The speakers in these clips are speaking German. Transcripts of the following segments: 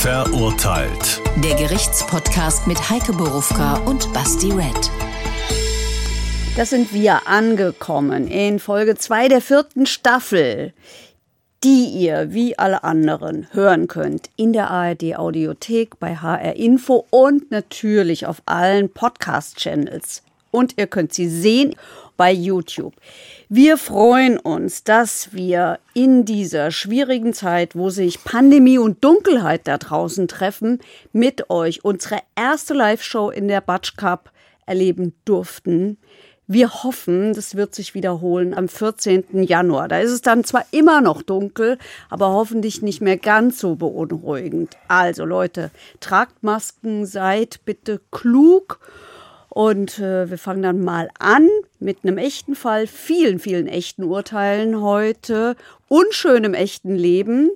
Verurteilt. Der Gerichtspodcast mit Heike Borufka und Basti Red. Das sind wir angekommen in Folge 2 der vierten Staffel, die ihr wie alle anderen hören könnt in der ARD Audiothek, bei HR Info und natürlich auf allen Podcast-Channels. Und ihr könnt sie sehen bei YouTube. Wir freuen uns, dass wir in dieser schwierigen Zeit, wo sich Pandemie und Dunkelheit da draußen treffen, mit euch unsere erste Live-Show in der Batsch Cup erleben durften. Wir hoffen, das wird sich wiederholen am 14. Januar. Da ist es dann zwar immer noch dunkel, aber hoffentlich nicht mehr ganz so beunruhigend. Also Leute, tragt Masken, seid bitte klug und äh, wir fangen dann mal an mit einem echten Fall, vielen, vielen echten Urteilen heute, unschönem echten Leben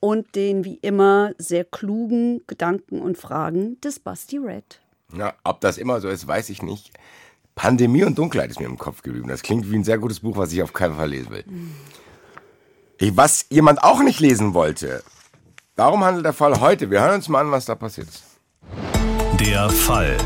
und den wie immer sehr klugen Gedanken und Fragen des Basti Red. Ja, ob das immer so ist, weiß ich nicht. Pandemie und Dunkelheit ist mir im Kopf geblieben. Das klingt wie ein sehr gutes Buch, was ich auf keinen Fall lesen will. Was jemand auch nicht lesen wollte. Darum handelt der Fall heute. Wir hören uns mal an, was da passiert ist. Der Fall.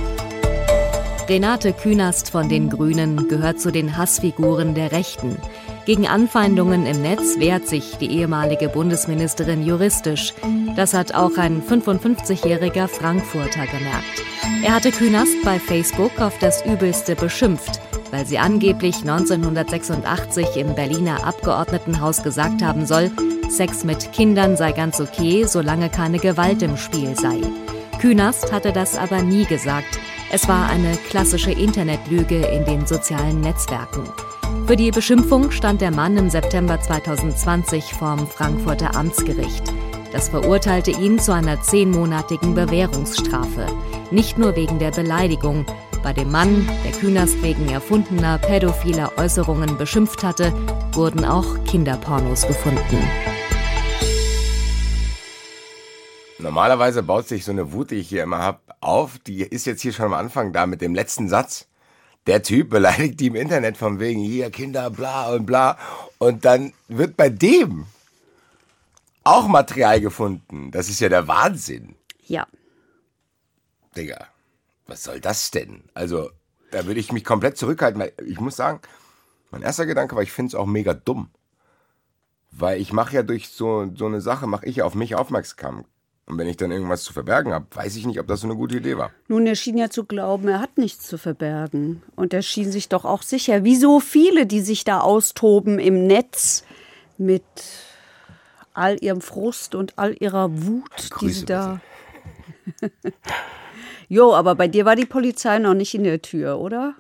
Renate Künast von den Grünen gehört zu den Hassfiguren der Rechten. Gegen Anfeindungen im Netz wehrt sich die ehemalige Bundesministerin juristisch. Das hat auch ein 55-jähriger Frankfurter gemerkt. Er hatte Künast bei Facebook auf das Übelste beschimpft, weil sie angeblich 1986 im Berliner Abgeordnetenhaus gesagt haben soll, Sex mit Kindern sei ganz okay, solange keine Gewalt im Spiel sei. Künast hatte das aber nie gesagt. Es war eine klassische Internetlüge in den sozialen Netzwerken. Für die Beschimpfung stand der Mann im September 2020 vorm Frankfurter Amtsgericht. Das verurteilte ihn zu einer zehnmonatigen Bewährungsstrafe. Nicht nur wegen der Beleidigung. Bei dem Mann, der Künast wegen erfundener pädophiler Äußerungen beschimpft hatte, wurden auch Kinderpornos gefunden. Normalerweise baut sich so eine Wut, die ich hier immer habe, auf. Die ist jetzt hier schon am Anfang da mit dem letzten Satz. Der Typ beleidigt die im Internet von wegen hier Kinder, bla und bla. Und dann wird bei dem auch Material gefunden. Das ist ja der Wahnsinn. Ja. Digga, was soll das denn? Also, da würde ich mich komplett zurückhalten, weil ich muss sagen, mein erster Gedanke war, ich finde es auch mega dumm. Weil ich mache ja durch so, so eine Sache, mache ich auf mich aufmerksam. Und wenn ich dann irgendwas zu verbergen habe, weiß ich nicht, ob das so eine gute Idee war. Nun, er schien ja zu glauben, er hat nichts zu verbergen. Und er schien sich doch auch sicher, wie so viele, die sich da austoben im Netz mit all ihrem Frust und all ihrer Wut, Grüße, die sie da. jo, aber bei dir war die Polizei noch nicht in der Tür, oder?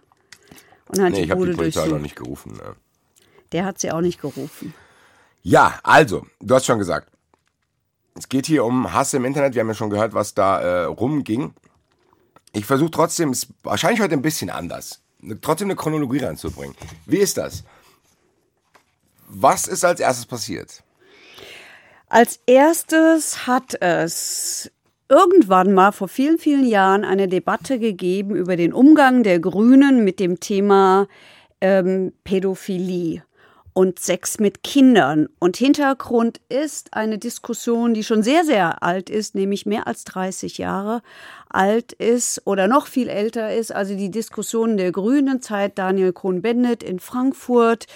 Und hat Nee, ich habe die Polizei noch nicht gerufen. Ne? Der hat sie auch nicht gerufen. Ja, also, du hast schon gesagt. Es geht hier um Hass im Internet. Wir haben ja schon gehört, was da äh, rumging. Ich versuche trotzdem, es ist wahrscheinlich heute ein bisschen anders, ne- trotzdem eine Chronologie reinzubringen. Wie ist das? Was ist als erstes passiert? Als erstes hat es irgendwann mal vor vielen, vielen Jahren eine Debatte gegeben über den Umgang der Grünen mit dem Thema ähm, Pädophilie und Sex mit Kindern. Und Hintergrund ist eine Diskussion, die schon sehr, sehr alt ist, nämlich mehr als 30 Jahre alt ist oder noch viel älter ist. Also die Diskussion der Grünen Zeit Daniel Cohn-Bendit in Frankfurt,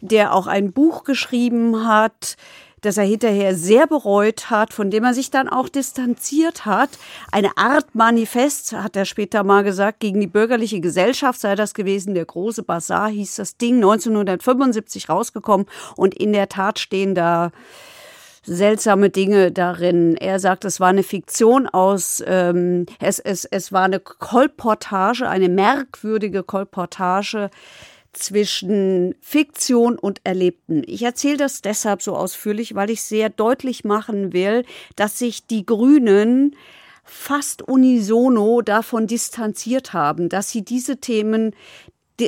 der auch ein Buch geschrieben hat, das er hinterher sehr bereut hat, von dem er sich dann auch distanziert hat. Eine Art Manifest, hat er später mal gesagt, gegen die bürgerliche Gesellschaft sei das gewesen. Der große Bazar hieß das Ding, 1975 rausgekommen. Und in der Tat stehen da seltsame Dinge darin. Er sagt, es war eine Fiktion aus, ähm, es, es, es war eine Kolportage, eine merkwürdige Kolportage zwischen Fiktion und Erlebten. Ich erzähle das deshalb so ausführlich, weil ich sehr deutlich machen will, dass sich die Grünen fast unisono davon distanziert haben, dass sie diese Themen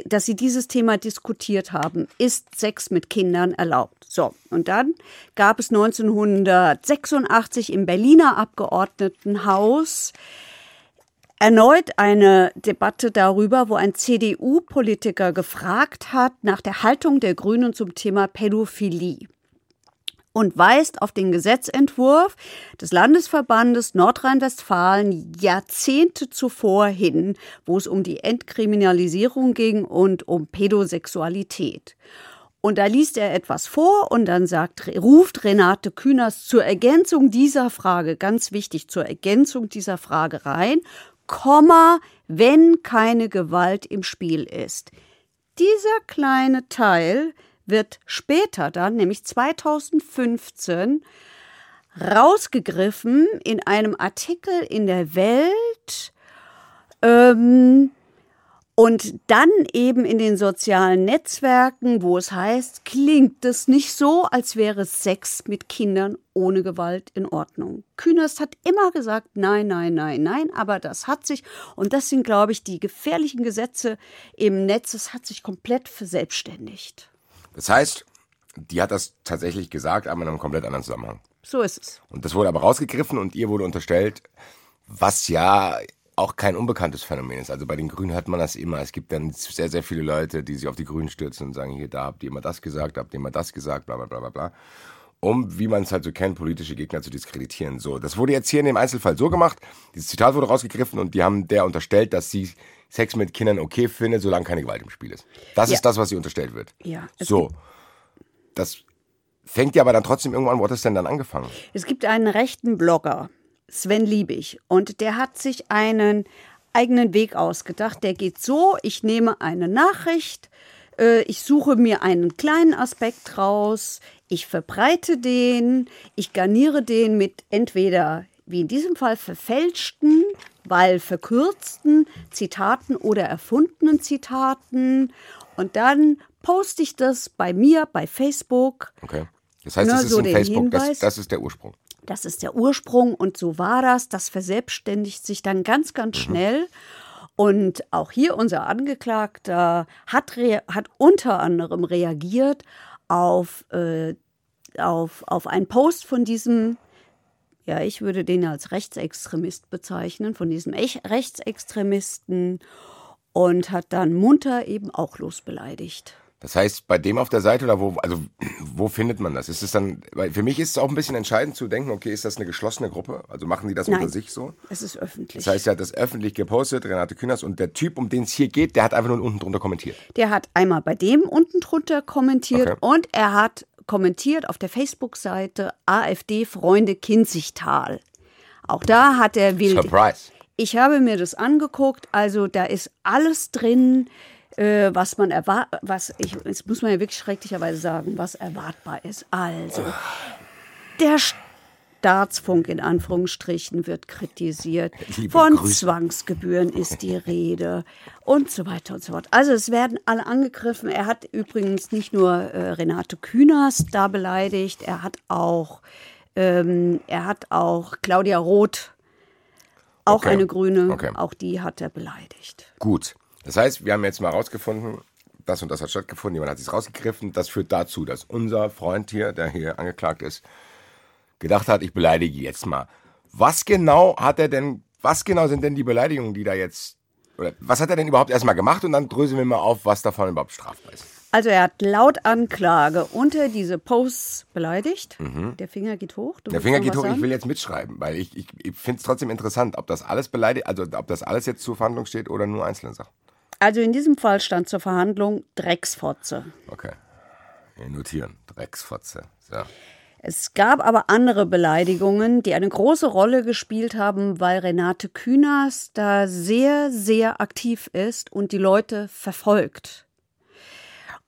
dass sie dieses Thema diskutiert haben. Ist Sex mit Kindern erlaubt? So, und dann gab es 1986 im Berliner Abgeordnetenhaus erneut eine Debatte darüber, wo ein CDU-Politiker gefragt hat nach der Haltung der Grünen zum Thema Pädophilie. und weist auf den Gesetzentwurf des Landesverbandes Nordrhein-Westfalen Jahrzehnte zuvor hin, wo es um die Entkriminalisierung ging und um Pädosexualität. Und da liest er etwas vor und dann sagt, ruft Renate Künast zur Ergänzung dieser Frage, ganz wichtig, zur Ergänzung dieser Frage rein, Komma, wenn keine Gewalt im Spiel ist. Dieser kleine Teil wird später dann, nämlich 2015, rausgegriffen in einem Artikel in der Welt ähm, und dann eben in den sozialen Netzwerken, wo es heißt, klingt es nicht so, als wäre Sex mit Kindern ohne Gewalt in Ordnung. Künast hat immer gesagt, nein, nein, nein, nein, aber das hat sich, und das sind, glaube ich, die gefährlichen Gesetze im Netz, das hat sich komplett verselbstständigt. Das heißt, die hat das tatsächlich gesagt, aber in einem komplett anderen Zusammenhang. So ist es. Und das wurde aber rausgegriffen und ihr wurde unterstellt, was ja auch kein unbekanntes Phänomen ist. Also bei den Grünen hört man das immer. Es gibt dann sehr, sehr viele Leute, die sich auf die Grünen stürzen und sagen, hier, da habt ihr immer das gesagt, da habt ihr immer das gesagt, bla bla bla bla bla. Um, wie man es halt so kennt, politische Gegner zu diskreditieren. So, das wurde jetzt hier in dem Einzelfall so gemacht. Dieses Zitat wurde rausgegriffen und die haben der unterstellt, dass sie Sex mit Kindern okay findet, solange keine Gewalt im Spiel ist. Das Ja. ist das, was sie unterstellt wird. Ja, So. Das fängt ja aber dann trotzdem irgendwann, wo hat das denn dann angefangen? Es gibt einen rechten Blogger, Sven Liebig, und der hat sich einen eigenen Weg ausgedacht. Der geht so, ich nehme eine Nachricht, äh, ich suche mir einen kleinen Aspekt raus, ich verbreite den, ich garniere den mit entweder, wie in diesem Fall, verfälschten, weil verkürzten Zitaten oder erfundenen Zitaten. Und dann poste ich das bei mir, bei Facebook. Okay. Das heißt, das ist so ein Facebook, das, das ist der Ursprung. Das ist der Ursprung und so war das. Das verselbstständigt sich dann ganz, ganz schnell. Und auch hier unser Angeklagter hat, hat unter anderem reagiert auf, äh, auf, auf einen Post von diesem, ja, ich würde den als Rechtsextremist bezeichnen, von diesem Ech- Rechtsextremisten und hat dann munter eben auch losbeleidigt. Das heißt, bei dem auf der Seite oder wo, also wo findet man das? Ist es dann, weil für mich ist es auch ein bisschen entscheidend zu denken, okay, ist das eine geschlossene Gruppe? Also machen die das Nein. unter sich so? Es ist öffentlich. Das heißt, er hat das öffentlich gepostet, Renate Künast, und der Typ, um den es hier geht, der hat einfach nur unten drunter kommentiert. Der hat einmal bei dem unten drunter kommentiert Okay. und er hat kommentiert auf der Facebook-Seite AfD Freunde Kinzigtal. Auch da hat er wild. Surprise. Ich habe mir das angeguckt, also da ist alles drin, äh, was man erwartet, was ich, jetzt muss man ja wirklich schrecklicherweise sagen, was erwartbar ist. Also, der Staatsfunk in Anführungsstrichen wird kritisiert. Liebe Von Grüße. Zwangsgebühren ist die Rede und so weiter und so fort. Also es werden alle angegriffen. Er hat übrigens nicht nur äh, Renate Künast da beleidigt, er hat auch, ähm, er hat auch Claudia Roth, auch Okay. eine Grüne, Okay. auch die hat er beleidigt. Gut. Das heißt, wir haben jetzt mal rausgefunden, das und das hat stattgefunden, jemand hat sich rausgegriffen. Das führt dazu, dass unser Freund hier, der hier angeklagt ist, gedacht hat, ich beleidige jetzt mal. Was genau hat er denn, was genau sind denn die Beleidigungen, die da jetzt, oder was hat er denn überhaupt erstmal gemacht und dann dröseln wir mal auf, was davon überhaupt strafbar ist. Also er hat laut Anklage unter diese Posts beleidigt. Der Finger geht hoch. Mhm. Der Finger geht hoch, ich sagen? will jetzt mitschreiben, weil ich, ich, ich finde es trotzdem interessant, ob das alles beleidigt, also ob das alles jetzt zur Verhandlung steht oder nur einzelne Sachen. Also in diesem Fall stand zur Verhandlung Drecksfotze. Okay. Wir notieren. Drecksfotze. So. Es gab aber andere Beleidigungen, die eine große Rolle gespielt haben, weil Renate Künast da sehr, sehr aktiv ist und die Leute verfolgt.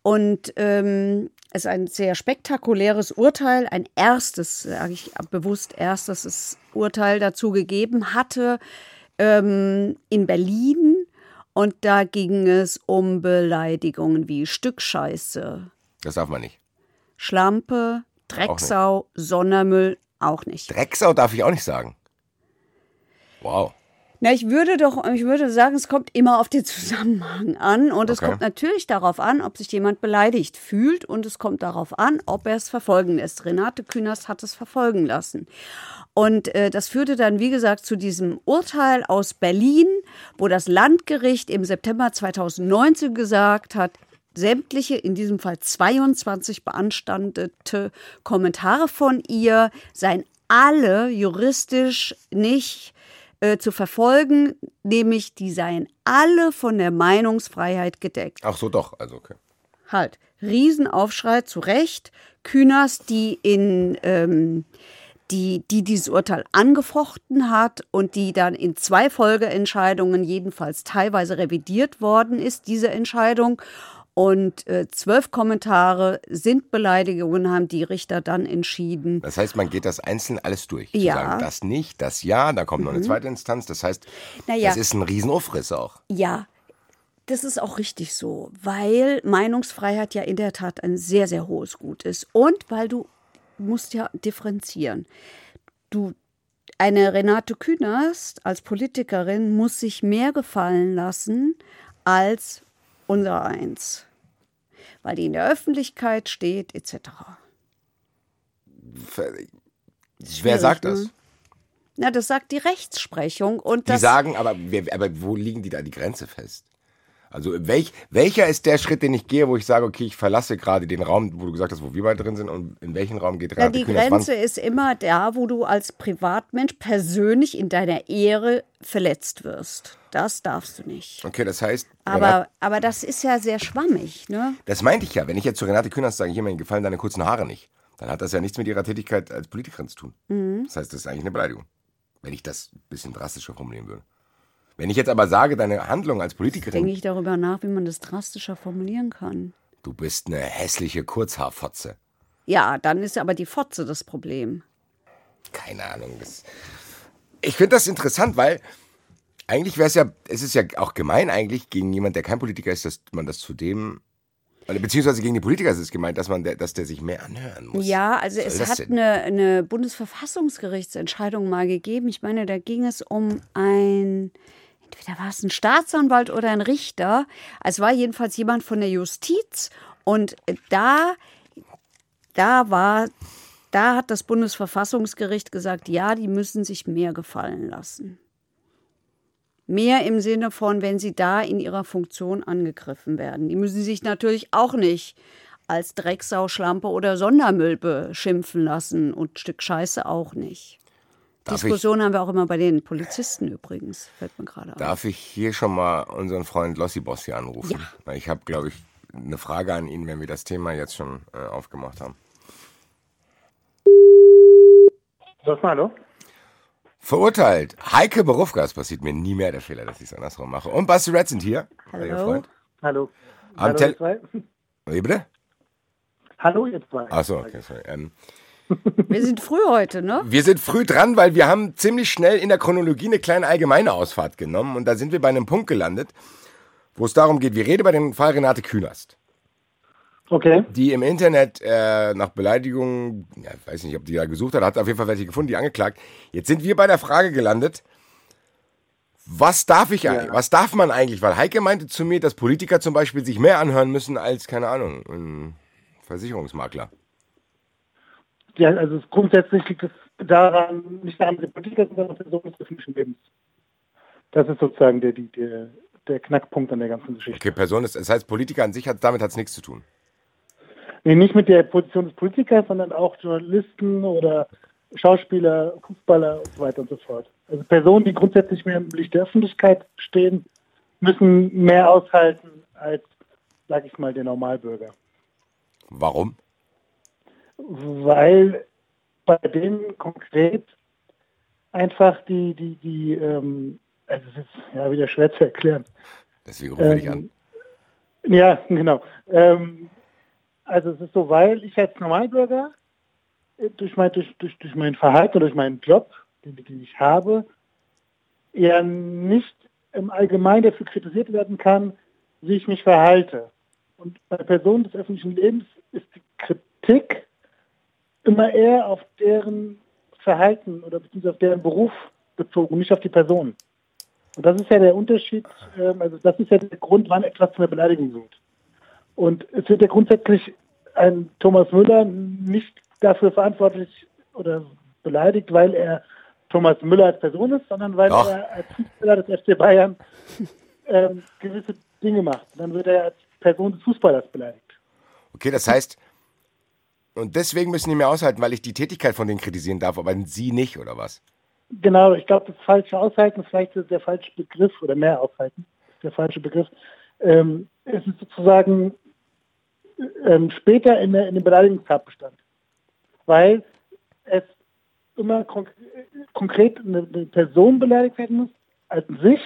Und ähm, es ist ein sehr spektakuläres Urteil, ein erstes, sage ich bewusst erstes Urteil dazu gegeben hatte ähm, in Berlin. Und da ging es um Beleidigungen wie Stückscheiße, Das darf man nicht. Schlampe, Drecksau, Sondermüll auch nicht. Drecksau darf ich auch nicht sagen. Wow. Na, ich würde doch, ich würde sagen, es kommt immer auf den Zusammenhang an und es Okay. kommt natürlich darauf an, ob sich jemand beleidigt fühlt und es kommt darauf an, ob er es verfolgen lässt. Renate Künast hat es verfolgen lassen. Und äh, das führte dann, wie gesagt, zu diesem Urteil aus Berlin, wo das Landgericht im September 2019 gesagt hat, sämtliche, in diesem Fall 22 beanstandete Kommentare von ihr seien alle juristisch nicht äh, zu verfolgen, nämlich die seien alle von der Meinungsfreiheit gedeckt. Ach so, doch, also okay. Halt, Riesenaufschrei zu Recht. Kühners, die in ähm, die, die dieses Urteil angefochten hat und die dann in zwei Folgeentscheidungen jedenfalls teilweise revidiert worden ist, diese Entscheidung. Und äh, zwölf Kommentare sind Beleidigungen, haben die Richter dann entschieden. Das heißt, man geht das einzeln alles durch. Ja. Zu sagen, das nicht, das ja, da kommt noch eine zweite Instanz. Das heißt, Naja. das ist ein Riesenaufriss auch. Ja, das ist auch richtig so, weil Meinungsfreiheit ja in der Tat ein sehr, sehr hohes Gut ist. Und weil du musst ja differenzieren. Du, eine Renate Künast als Politikerin muss sich mehr gefallen lassen als unser Eins. Weil die in der Öffentlichkeit steht, etc. Wer sagt ne? das? Na, das sagt die Rechtsprechung. Und Die sagen, aber, aber wo liegen die da die Grenze fest? Also welch, welcher ist der Schritt, den ich gehe, wo ich sage, okay, ich verlasse gerade den Raum, wo du gesagt hast, wo wir beide drin sind und in welchen Raum geht Ja, Renate die Künast? Grenze ist immer da, wo du als Privatmensch persönlich in deiner Ehre verletzt wirst. Das darfst du nicht. Okay, das heißt, Aber, Renate, aber das ist ja sehr schwammig, ne? das meinte ich ja. Wenn ich jetzt zu Renate Künast sage, hier mir gefallen deine kurzen Haare nicht, dann hat das ja nichts mit ihrer Tätigkeit als Politikerin zu tun. Mhm. Das heißt, das ist eigentlich eine Beleidigung. Wenn ich das ein bisschen drastischer formulieren würde. Wenn ich jetzt aber sage, deine Handlung als Politikerin, Denke ich darüber nach, wie man das drastischer formulieren kann. du bist eine hässliche Kurzhaarfotze. Ja, dann ist aber die Fotze das Problem. Keine Ahnung. Das ich finde das interessant, weil eigentlich wäre es ja, es ist ja auch gemein eigentlich gegen jemand, der kein Politiker ist, dass man das zudem, beziehungsweise gegen die Politiker ist es gemeint, dass man, der, dass der sich mehr anhören muss. Ja, also es hat denn? eine, eine Bundesverfassungsgerichtsentscheidung mal gegeben. Ich meine, da ging es um ein, entweder war es ein Staatsanwalt oder ein Richter. Es war jedenfalls jemand von der Justiz. Und da, da war, da hat das Bundesverfassungsgericht gesagt, ja, die müssen sich mehr gefallen lassen. Mehr im Sinne von, wenn sie da in ihrer Funktion angegriffen werden. Die müssen sich natürlich auch nicht als Drecksau, Schlampe oder Sondermüll beschimpfen lassen und Stück Scheiße auch nicht. Darf ich- Diskussion haben wir auch immer bei den Polizisten übrigens, fällt mir gerade auf. Darf ich hier schon mal unseren Freund Lossi Boss hier anrufen? Ja. Ich habe, glaube ich, eine Frage an ihn, wenn wir das Thema jetzt schon äh, aufgemacht haben. Sag mal, hallo? Verurteilt. Heike Berufka, es passiert mir nie mehr der Fehler, dass ich es andersrum mache. Und Basti Red sind hier. Hallo. Ihr Freund. Hallo. Am Hallo, ihr zwei. Wie bitte? Hallo, ihr zwei. Achso, okay, sorry. Ähm, Wir sind früh heute, ne? wir sind früh dran, weil wir haben ziemlich schnell in der Chronologie eine kleine allgemeine Ausfahrt genommen und da sind wir bei einem Punkt gelandet, wo es darum geht, wir reden über den Fall Renate Künast, Okay. die im Internet äh, nach Beleidigungen, ja, ich weiß nicht, ob die da gesucht hat, hat auf jeden Fall welche gefunden, die angeklagt. Jetzt sind wir bei der Frage gelandet, was darf ich eigentlich, was darf man eigentlich? Weil Heike meinte zu mir, dass Politiker zum Beispiel sich mehr anhören müssen als, keine Ahnung, ein Versicherungsmakler. Ja, also grundsätzlich liegt es daran, nicht daran, dass Politiker sind, sondern Personen des öffentlichen Lebens. Das ist sozusagen der, der, der Knackpunkt an der ganzen Geschichte. Okay, Person ist, das heißt, Politiker an sich hat, damit hat es nichts zu tun. Nee, nicht mit der Position des Politikers, sondern auch Journalisten oder Schauspieler, Fußballer und so weiter und so fort. Also Personen, die grundsätzlich mehr im Licht der Öffentlichkeit stehen, müssen mehr aushalten als, sag ich mal, der Normalbürger. Warum? Weil bei denen konkret einfach die, die, die, ähm, also es ist ja wieder schwer zu erklären. Deswegen rufe ich dich an. Ähm, Ja, genau. Ähm, also es ist so, weil ich als Normalbürger äh, durch mein, durch, durch, durch mein Verhalten durch meinen Job, den, den ich habe, ja nicht im Allgemeinen dafür kritisiert werden kann, wie ich mich verhalte. Und bei Personen des öffentlichen Lebens ist die Kritik immer eher auf deren Verhalten oder beziehungsweise auf deren Beruf bezogen, nicht auf die Person. Und das ist ja der Unterschied, ähm, also das ist ja der Grund, wann etwas zu einer Beleidigung wird. Und es wird ja grundsätzlich ein Thomas Müller nicht dafür verantwortlich oder beleidigt, weil er Thomas Müller als Person ist, sondern weil Doch. er als Fußballer des FC Bayern ähm, gewisse Dinge macht. Dann wird er als Person des Fußballers beleidigt. Okay, das heißt, und deswegen müssen die mir aushalten, weil ich die Tätigkeit von denen kritisieren darf, aber sie nicht, oder was? Genau, ich glaube, das falsche Aushalten ist vielleicht der falsche Begriff oder mehr Aushalten der falsche Begriff. Ähm, es ist sozusagen ähm, später in, der, in dem Beleidigungstatbestand, weil es immer konk konkret eine, eine, Person beleidigt werden muss, als sich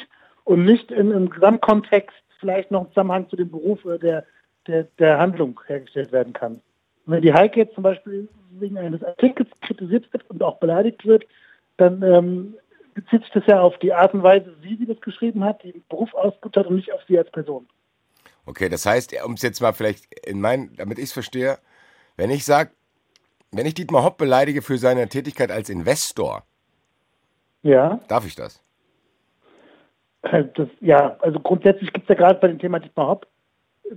und nicht in einem Gesamtkontext vielleicht noch im Zusammenhang zu dem Beruf oder der, der, der Handlung hergestellt werden kann. Wenn die Heike jetzt zum Beispiel wegen eines Artikels kritisiert wird und auch beleidigt wird, dann ähm, bezieht sich das ja auf die Art und Weise, wie sie das geschrieben hat, die den Beruf ausgeübt hat und nicht auf sie als Person. Okay, das heißt, um es jetzt mal vielleicht in mein, damit ich es verstehe, wenn ich sage, wenn ich Dietmar Hopp beleidige für seine Tätigkeit als Investor, ja. darf ich das? Äh, das ja, also grundsätzlich gibt es ja gerade bei dem Thema Dietmar Hopp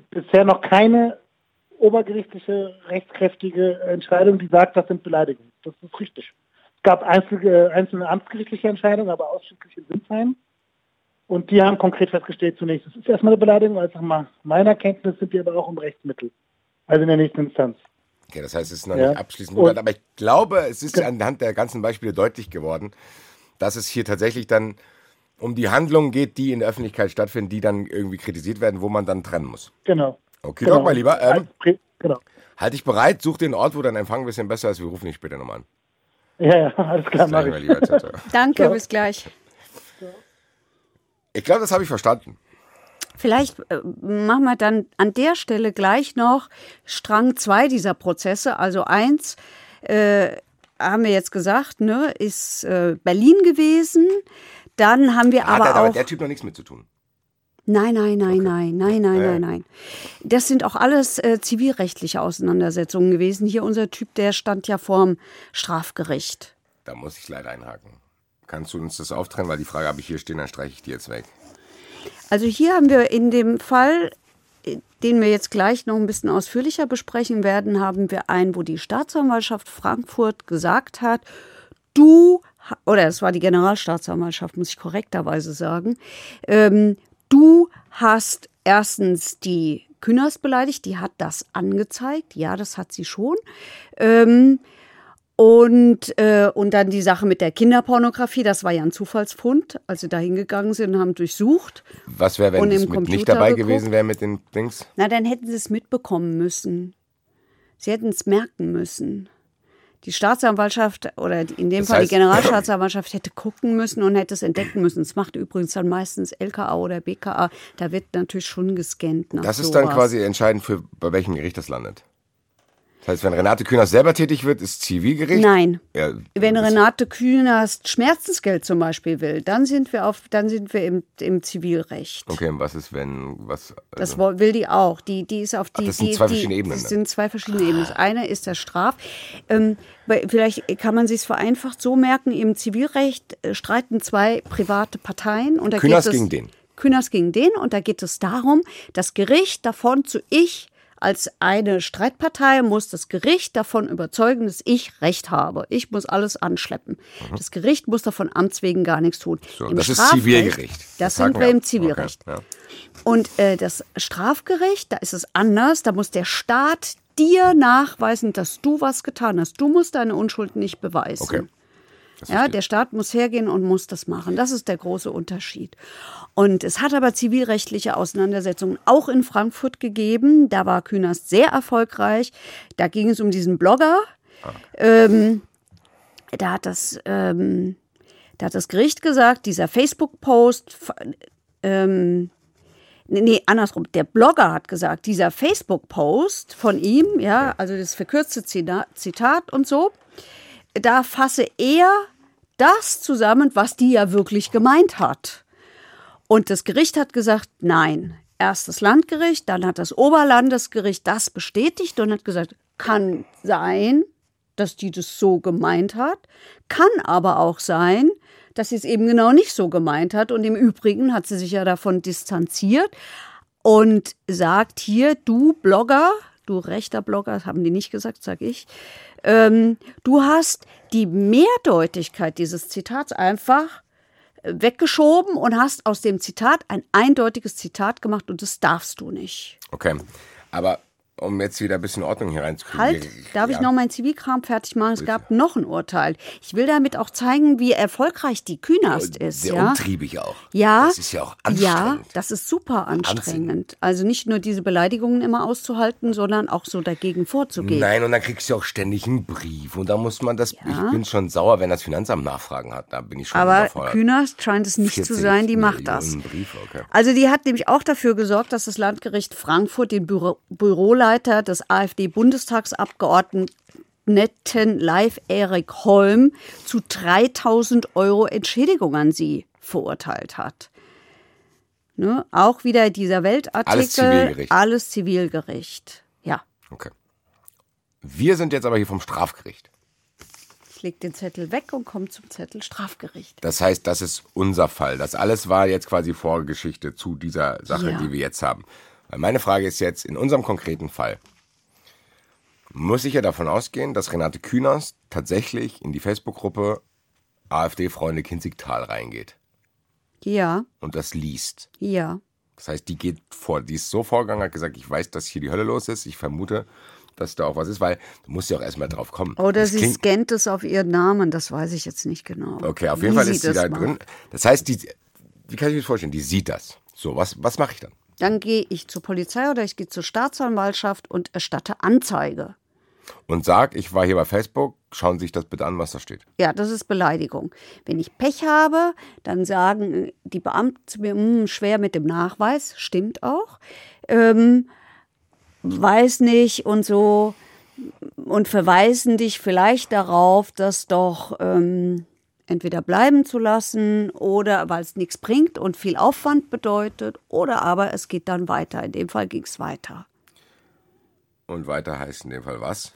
bisher noch keine obergerichtliche, rechtskräftige Entscheidung, die sagt, das sind Beleidigungen. Das ist richtig. Es gab einzelne, einzelne amtsgerichtliche Entscheidungen, aber ausschließlich in Sinsheim. Und die haben konkret festgestellt, zunächst, es ist erstmal eine Beleidigung, als nach meiner Kenntnis sind die aber auch im Rechtsmittel. Also in der nächsten Instanz. Okay, das heißt, es ist noch ja. nicht abschließend beurteilt, aber ich glaube, es ist anhand der ganzen Beispiele deutlich geworden, dass es hier tatsächlich dann um die Handlungen geht, die in der Öffentlichkeit stattfinden, die dann irgendwie kritisiert werden, wo man dann trennen muss. Genau. Okay, genau. doch mal lieber. Ähm, genau. Halt dich bereit, such dir einen Ort, wo dein Empfang ein bisschen besser ist. Wir rufen dich später nochmal an. Ja, ja, alles klar, mach ich. Lieber, Danke, ja. bis gleich. Ich glaube, das habe ich verstanden. Vielleicht äh, machen wir dann an der Stelle gleich noch Strang 2 dieser Prozesse. Also eins äh, haben wir jetzt gesagt, ne, ist äh, Berlin gewesen. Dann haben wir Hat aber hat auch. aber der Typ noch nichts mit zu tun. Nein, nein, nein, Okay. nein, nein, nein, nein, nein. Das sind auch alles äh, zivilrechtliche Auseinandersetzungen gewesen. Hier unser Typ, der stand ja vorm Strafgericht. Da muss ich leider einhaken. Kannst du uns das auftrennen, weil die Frage habe ich hier stehen, dann streiche ich die jetzt weg. Also hier haben wir in dem Fall, äh, den wir jetzt gleich noch ein bisschen ausführlicher besprechen werden, haben wir einen, wo die Staatsanwaltschaft Frankfurt gesagt hat, du, oder es war die Generalstaatsanwaltschaft, muss ich korrekterweise sagen, ähm, du hast erstens die Künast beleidigt, die hat das angezeigt, ja, das hat sie schon. Ähm, und, äh, und dann die Sache mit der Kinderpornografie, das war ja ein Zufallsfund, als sie da hingegangen sind und haben durchsucht. Was wäre, wenn mit nicht dabei geguckt? gewesen wäre mit den Dings? Na, dann hätten sie es mitbekommen müssen. Sie hätten es merken müssen. Die Staatsanwaltschaft oder in dem Das Fall heißt- die Generalstaatsanwaltschaft hätte gucken müssen und hätte es entdecken müssen. Das macht übrigens dann meistens LKA oder BKA. Da wird natürlich schon gescannt. Das ist dann quasi entscheidend für, bei welchem Gericht das landet. Das heißt, wenn Renate Künast selber tätig wird, ist Zivilgericht. Nein. Ja, Wenn das- Renate Künast Schmerzensgeld zum Beispiel will, dann sind wir auf, dann sind wir im, im Zivilrecht. Okay, und was ist, wenn, was, Das also, wo- will die auch. Die, die ist auf die. Ach, das sind die, zwei die, verschiedene Ebenen, Das ne? sind zwei verschiedene Ebenen. Das eine ist der Straf. Ähm, vielleicht kann man sich es vereinfacht so merken: Im Zivilrecht äh, streiten zwei private Parteien und da Künast geht es, gegen den. Künast gegen den und da geht es darum, das Gericht davon zu ich als eine Streitpartei muss das Gericht davon überzeugen, dass ich Recht habe. Ich muss alles anschleppen. Das Gericht muss davon Amts wegen gar nichts tun. Mhm. so, Im das ist Strafrecht, Zivilgericht. Das, sagen sind wir wir. im Zivilrecht. Okay, ja. Und äh, das Strafgericht, da ist es anders. Da muss der Staat dir nachweisen, dass du was getan hast. Du musst deine Unschuld nicht beweisen. Okay. Das Ja, der Staat muss hergehen und muss das machen. Das ist der große Unterschied. Und es hat aber zivilrechtliche Auseinandersetzungen auch in Frankfurt gegeben. Da war Künast sehr erfolgreich. Da ging es um diesen Blogger. Ähm, da hat das, ähm, da hat das Gericht gesagt, dieser Facebook-Post, ähm, nee, andersrum. Der Blogger hat gesagt, dieser Facebook-Post von ihm, ja, also das verkürzte Zitat und so, da fasse er das zusammen, was die ja wirklich gemeint hat. Und das Gericht hat gesagt, nein. Erst das Landgericht, dann hat das Oberlandesgericht das bestätigt und hat gesagt, kann sein, dass die das so gemeint hat, kann aber auch sein, dass sie es eben genau nicht so gemeint hat. Und im Übrigen hat sie sich ja davon distanziert und sagt hier, du Blogger, du rechter Blogger, das haben die nicht gesagt, sag ich, ähm, du hast die Mehrdeutigkeit dieses Zitats einfach äh, weggeschoben und hast aus dem Zitat ein eindeutiges Zitat gemacht und das darfst du nicht. Okay. Aber um jetzt wieder ein bisschen Ordnung hier reinzukriegen. Halt, darf ich noch meinen Zivilkram fertig machen? Es gab noch ein Urteil. Ich will damit auch zeigen, wie erfolgreich die Künast ist. Sehr ja? umtriebig auch. Ja. Das ist ja auch anstrengend. Ja, das ist super anstrengend. Also nicht nur diese Beleidigungen immer auszuhalten, sondern auch so dagegen vorzugehen. Nein, und dann kriegst du auch ständig einen Brief. Und da muss man das. Ich bin schon sauer, wenn das Finanzamt Nachfragen hat. Da bin ich schon Aber. Künast scheint es nicht zu 40 sein, die macht das. Millionen Briefe, okay. Also die hat nämlich auch dafür gesorgt, dass das Landgericht Frankfurt den Büro Büroleiter des AfD-Bundestagsabgeordneten Live Erik Holm zu 3000 Euro Entschädigung an sie verurteilt hat. Ne? Auch wieder dieser Weltartikel. Alles Zivilgericht. Alles Zivilgericht. Ja. okay. Wir sind jetzt aber hier vom Strafgericht. Ich leg den Zettel weg und komme zum Zettel Strafgericht. Das heißt, das ist unser Fall. Das alles war jetzt quasi Vorgeschichte zu dieser Sache, Ja. die wir jetzt haben. Weil meine Frage ist jetzt, in unserem konkreten Fall, muss ich ja davon ausgehen, dass Renate Künast tatsächlich in die Facebook-Gruppe AfD-Freunde Kinzigtal reingeht Ja, und das liest. ja. Das heißt, die geht vor, die ist so vorgegangen, hat gesagt, ich weiß, dass hier die Hölle los ist. Ich vermute, dass da auch was ist, weil du musst ja auch erstmal drauf kommen. Oder Das sie klingt- scannt es auf ihren Namen, das weiß ich jetzt nicht genau. Okay, auf jeden Fall ist sie das da macht. drin. Das heißt, die, wie kann ich mir das vorstellen? Die sieht das. So, was, was mache ich dann? Dann gehe ich zur Polizei oder ich gehe zur Staatsanwaltschaft und erstatte Anzeige. Und sag, ich war hier bei Facebook, schauen Sie sich das bitte an, was da steht. Ja, das ist Beleidigung. Wenn ich Pech habe, dann sagen die Beamten zu mir, "Hm, schwer mit dem Nachweis, stimmt auch. Ähm, weiß nicht und so und verweisen dich vielleicht darauf, das doch ähm, entweder bleiben zu lassen oder weil es nichts bringt und viel Aufwand bedeutet oder aber es geht dann weiter. In dem Fall ging es weiter. Und weiter heißt in dem Fall was?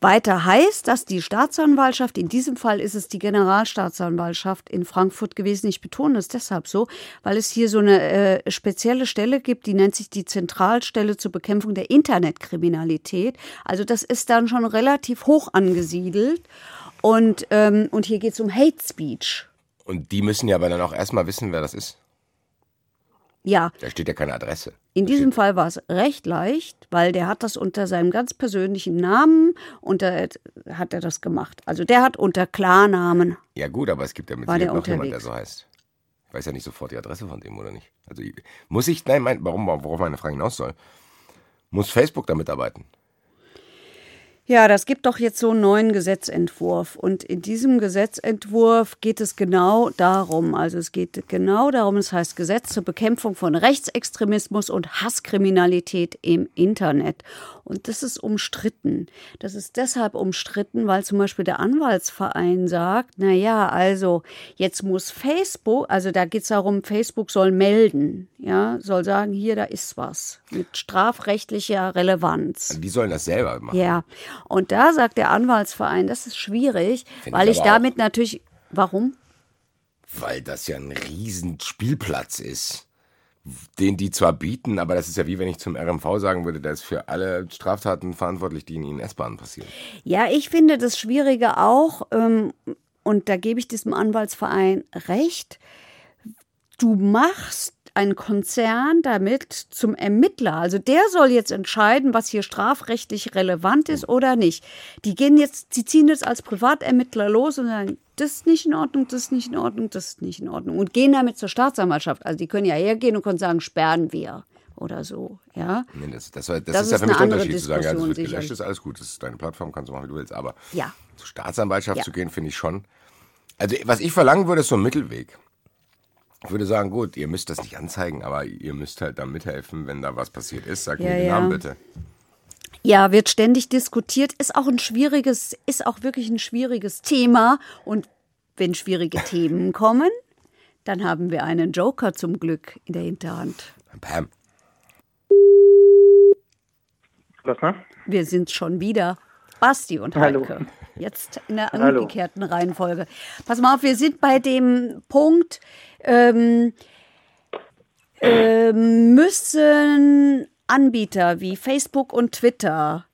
Weiter heißt, dass die Staatsanwaltschaft, in diesem Fall ist es die Generalstaatsanwaltschaft in Frankfurt gewesen, ich betone es deshalb so, weil es hier so eine äh, spezielle Stelle gibt, die nennt sich die Zentralstelle zur Bekämpfung der Internetkriminalität. Also das ist dann schon relativ hoch angesiedelt. Und, ähm, und hier geht es um Hate Speech. Und die müssen ja aber dann auch erstmal wissen, wer das ist. Ja, Da steht ja keine Adresse. In diesem Fall war es recht leicht, weil der hat das unter seinem ganz persönlichen Namen und da hat er das gemacht. Also der hat unter Klarnamen. Ja gut, aber es gibt ja mit Sicherheit noch jemand, der unterwegs? so heißt. Ich weiß ja nicht sofort die Adresse von dem, oder nicht? Also muss ich, nein, mein, warum, worauf meine Frage hinaus soll, muss Facebook da mitarbeiten? Ja, das gibt doch jetzt so einen neuen Gesetzentwurf. Und in diesem Gesetzentwurf geht es genau darum. Also es geht genau darum, es heißt Gesetz zur Bekämpfung von Rechtsextremismus und Hasskriminalität im Internet. Und das ist umstritten. Das ist deshalb umstritten, weil zum Beispiel der Anwaltsverein sagt, na ja, also jetzt muss Facebook, also da geht es darum, Facebook soll melden, ja, soll sagen, hier, da ist was mit strafrechtlicher Relevanz. Die sollen das selber machen. Ja, und da sagt der Anwaltsverein, das ist schwierig, Finde weil ich ich damit natürlich. Warum? Weil das ja ein riesen Spielplatz ist, den die zwar bieten, aber das ist ja wie wenn ich zum RMV sagen würde, der ist für alle Straftaten verantwortlich, die in ihnen S-Bahnen passieren. Ja, ich finde das Schwierige auch, ähm, und da gebe ich diesem Anwaltsverein recht, du machst einen Konzern damit zum Ermittler. Also der soll jetzt entscheiden, was hier strafrechtlich relevant ist oder nicht. Die gehen jetzt, die ziehen jetzt als Privatermittler los und sagen, das ist nicht in Ordnung, das ist nicht in Ordnung, das ist nicht in Ordnung. Und gehen damit zur Staatsanwaltschaft. Also die können ja hergehen und können sagen, sperren wir oder so. Ja. Nee, das, das, das, Das ist ja für mich der Unterschied, zu sagen, ja, das Diskussion, wird gelöscht, ist alles gut, das ist deine Plattform, kannst du machen, wie du willst, aber Ja. zur Staatsanwaltschaft Ja. zu gehen, finde ich schon. Also, was ich verlangen würde, ist so ein Mittelweg. Ich würde sagen, gut, ihr müsst das nicht anzeigen, aber ihr müsst halt da mithelfen, wenn da was passiert ist. Sagt Ja, mir den ja. Namen bitte. Ja, wird ständig diskutiert, ist auch ein schwieriges, ist auch wirklich ein schwieriges Thema. Und wenn schwierige Themen kommen, dann haben wir einen Joker zum Glück in der Hinterhand. Pam. Was, ne? Wir sind schon wieder Basti und Hallo. Heike. Jetzt in der Hallo. umgekehrten Reihenfolge. Pass mal auf, wir sind bei dem Punkt, ähm, ähm, müssen Anbieter wie Facebook und Twitter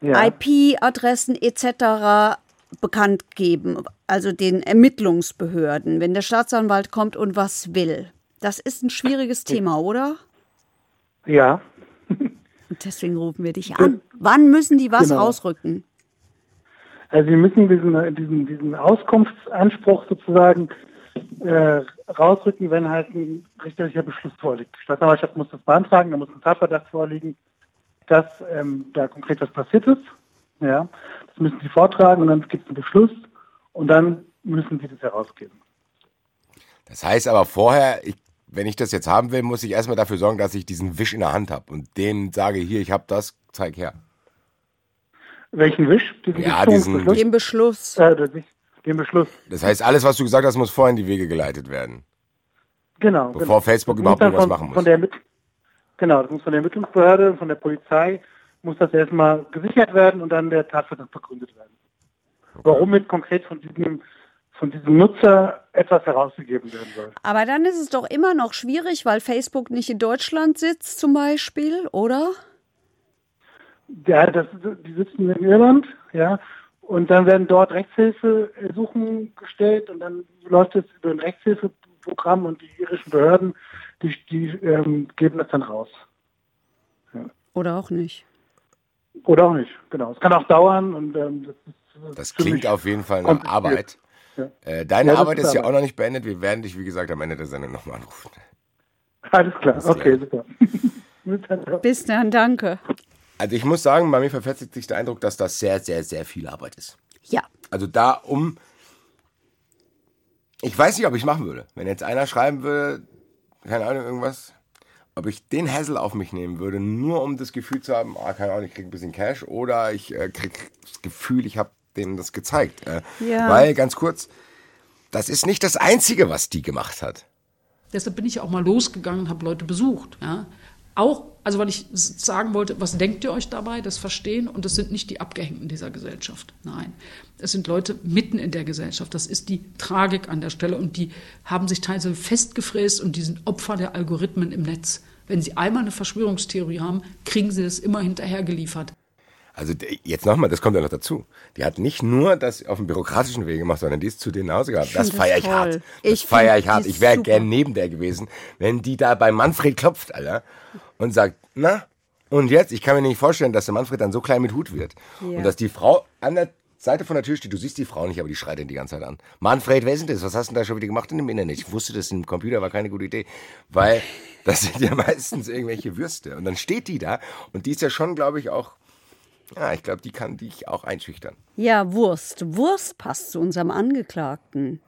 Ja. IP-Adressen etc. bekannt geben. also den Ermittlungsbehörden, wenn der Staatsanwalt kommt und was will. Das ist ein schwieriges Thema, oder? Ja. Und deswegen rufen wir dich an. Wann müssen die was Genau. rausrücken? Also Sie müssen diesen, diesen, diesen Auskunftsanspruch sozusagen äh, rausrücken, wenn halt ein richterlicher Beschluss vorliegt. Die Staatsanwaltschaft muss das beantragen, da muss ein Tatverdacht vorliegen, dass ähm, da konkret was passiert ist. Ja, das müssen Sie vortragen und dann gibt es einen Beschluss und dann müssen Sie das herausgeben. Das heißt aber vorher, ich, wenn ich das jetzt haben will, muss ich erstmal dafür sorgen, dass ich diesen Wisch in der Hand habe und dem sage, hier, ich habe das, zeig her. Welchen Wisch? Diesen Ja, diesen- Beschluss? Den Beschluss. Äh, den Beschluss. Das heißt, alles, was du gesagt hast, muss vorher in die Wege geleitet werden. Genau. Bevor genau. Facebook Das überhaupt irgendwas von, machen muss. Von der Ermitt- genau, das muss von der Ermittlungsbehörde, von der Polizei, muss das erstmal gesichert werden und dann der Tatverdacht begründet werden. Warum jetzt konkret von diesem, von diesem Nutzer etwas herausgegeben werden soll. Aber dann ist es doch immer noch schwierig, weil Facebook nicht in Deutschland sitzt zum Beispiel, oder? Ja, das, die sitzen in Irland, ja, und dann werden dort Rechtshilfesuchen gestellt und dann läuft es über ein Rechtshilfeprogramm und die irischen Behörden, die, die ähm, geben das dann raus. Oder auch nicht. Oder auch nicht, genau. Es kann auch dauern und ähm, das ist Das klingt auf jeden Fall nach. Arbeit. Ja. Äh, deine Ja, Arbeit ist ist ja auch noch nicht beendet. Wir werden dich, wie gesagt, am Ende der Sendung nochmal anrufen. Alles klar, Alles okay, klar. super. Bis dann, danke. Also ich muss sagen, bei mir verfestigt sich der Eindruck, dass das sehr, sehr, sehr viel Arbeit ist. Ja. Also da um. Ich weiß nicht, ob ich es machen würde. Wenn jetzt einer schreiben würde, keine Ahnung, irgendwas, ob ich den Hassel auf mich nehmen würde, nur um das Gefühl zu haben, ah, keine Ahnung, ich krieg ein bisschen Cash oder ich äh, krieg das Gefühl, ich habe denen das gezeigt. Äh, Ja. Weil, ganz kurz, das ist nicht das Einzige, was die gemacht hat. Deshalb bin ich auch mal losgegangen und habe Leute besucht. Ja. Auch, also weil ich sagen wollte, was denkt ihr euch dabei, das Verstehen? Und das sind nicht die Abgehängten dieser Gesellschaft. Nein, es sind Leute mitten in der Gesellschaft. Das ist die Tragik an der Stelle. Und die haben sich teilweise festgefräst und die sind Opfer der Algorithmen im Netz. Wenn sie einmal eine Verschwörungstheorie haben, kriegen sie das immer hinterher geliefert. Also jetzt nochmal, das kommt ja noch dazu. Die hat nicht nur das auf dem bürokratischen Weg gemacht, sondern die ist zu denen nach Hause gehabt. Das feiere das ich hart. Das Ich feiere ich hart. Ich wäre gern neben der gewesen, wenn die da bei Manfred klopft, Alter, und sagt, na, und jetzt? Ich kann mir nicht vorstellen, dass der Manfred dann so klein mit Hut wird. Ja. Und dass die Frau an der Seite von der Tür steht, du siehst die Frau nicht, aber die schreit ihn die ganze Zeit an. Manfred, wer ist denn das? Was hast du denn da schon wieder gemacht in dem Internet? Ich wusste, das im Computer war keine gute Idee. Weil das sind ja meistens irgendwelche Würste. Und dann steht die da und die ist ja schon, glaube ich, auch ja, ich glaube, die kann dich auch einschüchtern. Ja, Wurst. Wurst passt zu unserem Angeklagten.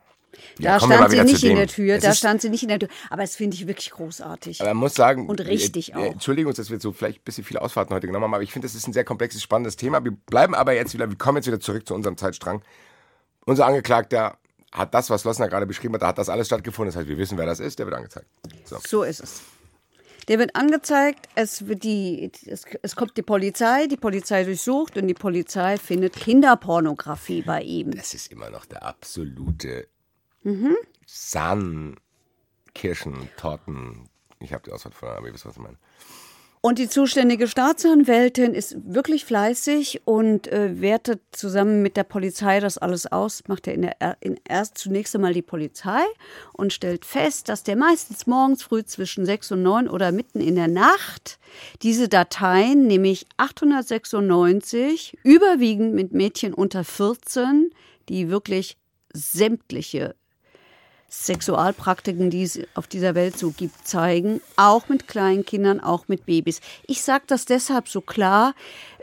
Ja, Da stand sie nicht in der Tür, Es da stand sie nicht in der Tür. Aber das finde ich wirklich großartig. Aber man muss sagen, Und richtig äh, auch. äh, Entschuldigung, dass wir so vielleicht ein bisschen viele Ausfahrten heute genommen haben, aber ich finde, das ist ein sehr komplexes, spannendes Thema. Wir bleiben aber jetzt wieder, wir kommen jetzt wieder zurück zu unserem Zeitstrang. Unser Angeklagter hat das, was Lossner gerade beschrieben hat, da hat das alles stattgefunden. Das heißt, wir wissen, wer das ist, der wird angezeigt. So. So ist es. Der wird angezeigt, es, wird die, es, es kommt die Polizei, die Polizei durchsucht und die Polizei findet Kinderpornografie bei ihm. Das ist immer noch der absolute Mhm. Sahnen, Kirschen, Torten. Ich habe die Auswahl von, aber ihr wisst, was ich meine. Und die zuständige Staatsanwältin ist wirklich fleißig und äh, wertet zusammen mit der Polizei das alles aus. Macht er in der, er- in erst zunächst einmal die Polizei und stellt fest, dass der meistens morgens früh zwischen 6 und 9 oder mitten in der Nacht diese Dateien, nämlich 896, überwiegend mit Mädchen unter 14, die wirklich sämtliche Sexualpraktiken, die es auf dieser Welt so gibt, zeigen, auch mit kleinen Kindern, auch mit Babys. Ich sage das deshalb so klar,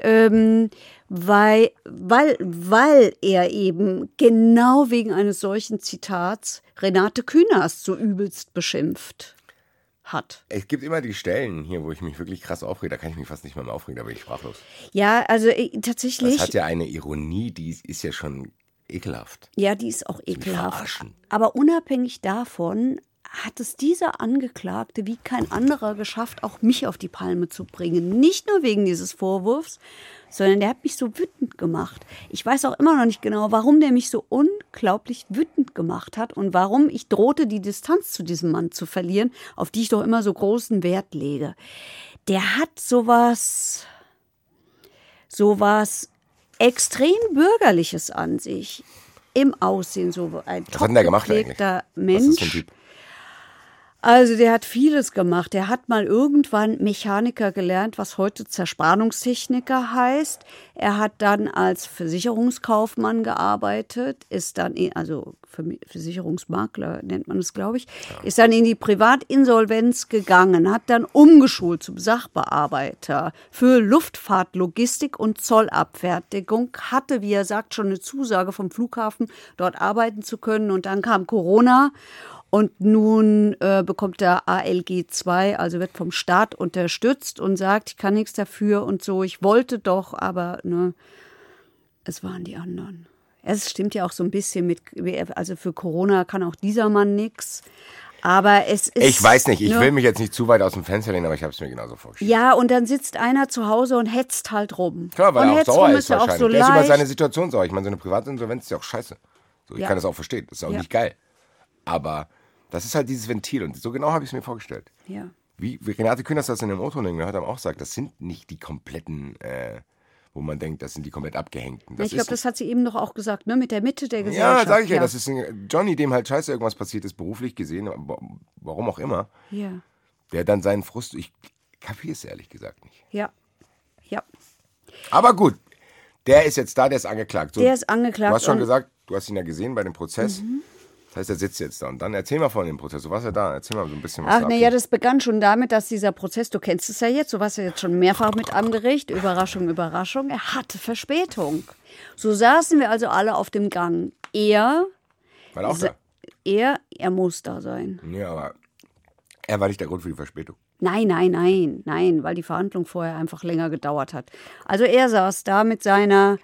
ähm, weil, weil, weil er eben genau wegen eines solchen Zitats Renate Künast so übelst beschimpft hat. Es gibt immer die Stellen hier, wo ich mich wirklich krass aufrege. Da kann ich mich fast nicht mehr, aufregen, da bin ich sprachlos. Ja, also äh, tatsächlich. Das hat ja eine Ironie, die ist ja schon ekelhaft. Ja, die ist auch ekelhaft. Aber unabhängig davon hat es dieser Angeklagte wie kein anderer geschafft, auch mich auf die Palme zu bringen. Nicht nur wegen dieses Vorwurfs, sondern der hat mich so wütend gemacht. Ich weiß auch immer noch nicht genau, warum der mich so unglaublich wütend gemacht hat und warum ich drohte, die Distanz zu diesem Mann zu verlieren, auf die ich doch immer so großen Wert lege. Der hat sowas, sowas extrem Bürgerliches an sich. im Aussehen so ein Was hat denn der gemacht eigentlich? topgepflegter Was Mensch. ist für ein Typ? Also der hat vieles gemacht. Der hat mal irgendwann Mechaniker gelernt, was heute Zerspannungstechniker heißt. Er hat dann als Versicherungskaufmann gearbeitet, ist dann, in, also Versicherungsmakler nennt man es, glaube ich, ist dann in die Privatinsolvenz gegangen, hat dann umgeschult zum Sachbearbeiter für Luftfahrt, Logistik und Zollabfertigung, hatte, wie er sagt, schon eine Zusage vom Flughafen, dort arbeiten zu können. Und dann kam Corona und nun äh, bekommt er ALG 2, also wird vom Staat unterstützt und sagt, ich kann nichts dafür und so. Ich wollte doch, aber ne, es waren die anderen. Es stimmt ja auch so ein bisschen mit, also für Corona kann auch dieser Mann nichts. Aber es ist. Ich weiß nicht, ich ne? will mich jetzt nicht zu weit aus dem Fenster lehnen, aber ich habe es mir genauso vorgestellt. Ja, und dann sitzt einer zu Hause und hetzt halt rum. Klar, weil und er auch sauer ist ja auch wahrscheinlich. so der ist über seine Situation sauer. Ich meine, so eine Privatinsolvenz ist ja auch scheiße. So, ich Ja. kann das auch verstehen. Das ist auch Ja. nicht geil. Aber das ist halt dieses Ventil und so genau habe ich es mir vorgestellt. Ja. Wie, wie Renate Künast das in dem O-Ton gehört haben, auch sagt, das sind nicht die kompletten, äh, wo man denkt, das sind die komplett abgehängten. Das ich glaube, das hat sie eben doch auch gesagt, ne? Mit der Mitte der ja, Gesellschaft. sage ich ja, das ist ein Johnny, dem halt scheiße irgendwas passiert ist, beruflich gesehen, wa- warum auch immer, Ja, der dann seinen Frust, ich kapiere es ehrlich gesagt nicht. ja, ja. Aber gut, der ist jetzt da, der ist angeklagt. So, Der ist angeklagt Du hast schon Mhm. gesagt, du hast ihn ja gesehen bei dem Prozess. Das heißt, er sitzt jetzt da. Und dann erzähl mal von dem Prozess. Du warst ja da. Erzähl mal so ein bisschen was Ach, naja, das begann schon damit, dass dieser Prozess, du kennst es ja jetzt, du warst ja jetzt schon mehrfach mit am Gericht, Überraschung, Überraschung, er hatte Verspätung. So saßen wir also alle auf dem Gang. Er, War auch da. er, er muss da sein. Ja, aber er war nicht der Grund für die Verspätung. Nein, nein, nein, nein, weil die Verhandlung vorher einfach länger gedauert hat. Also er saß da mit seiner,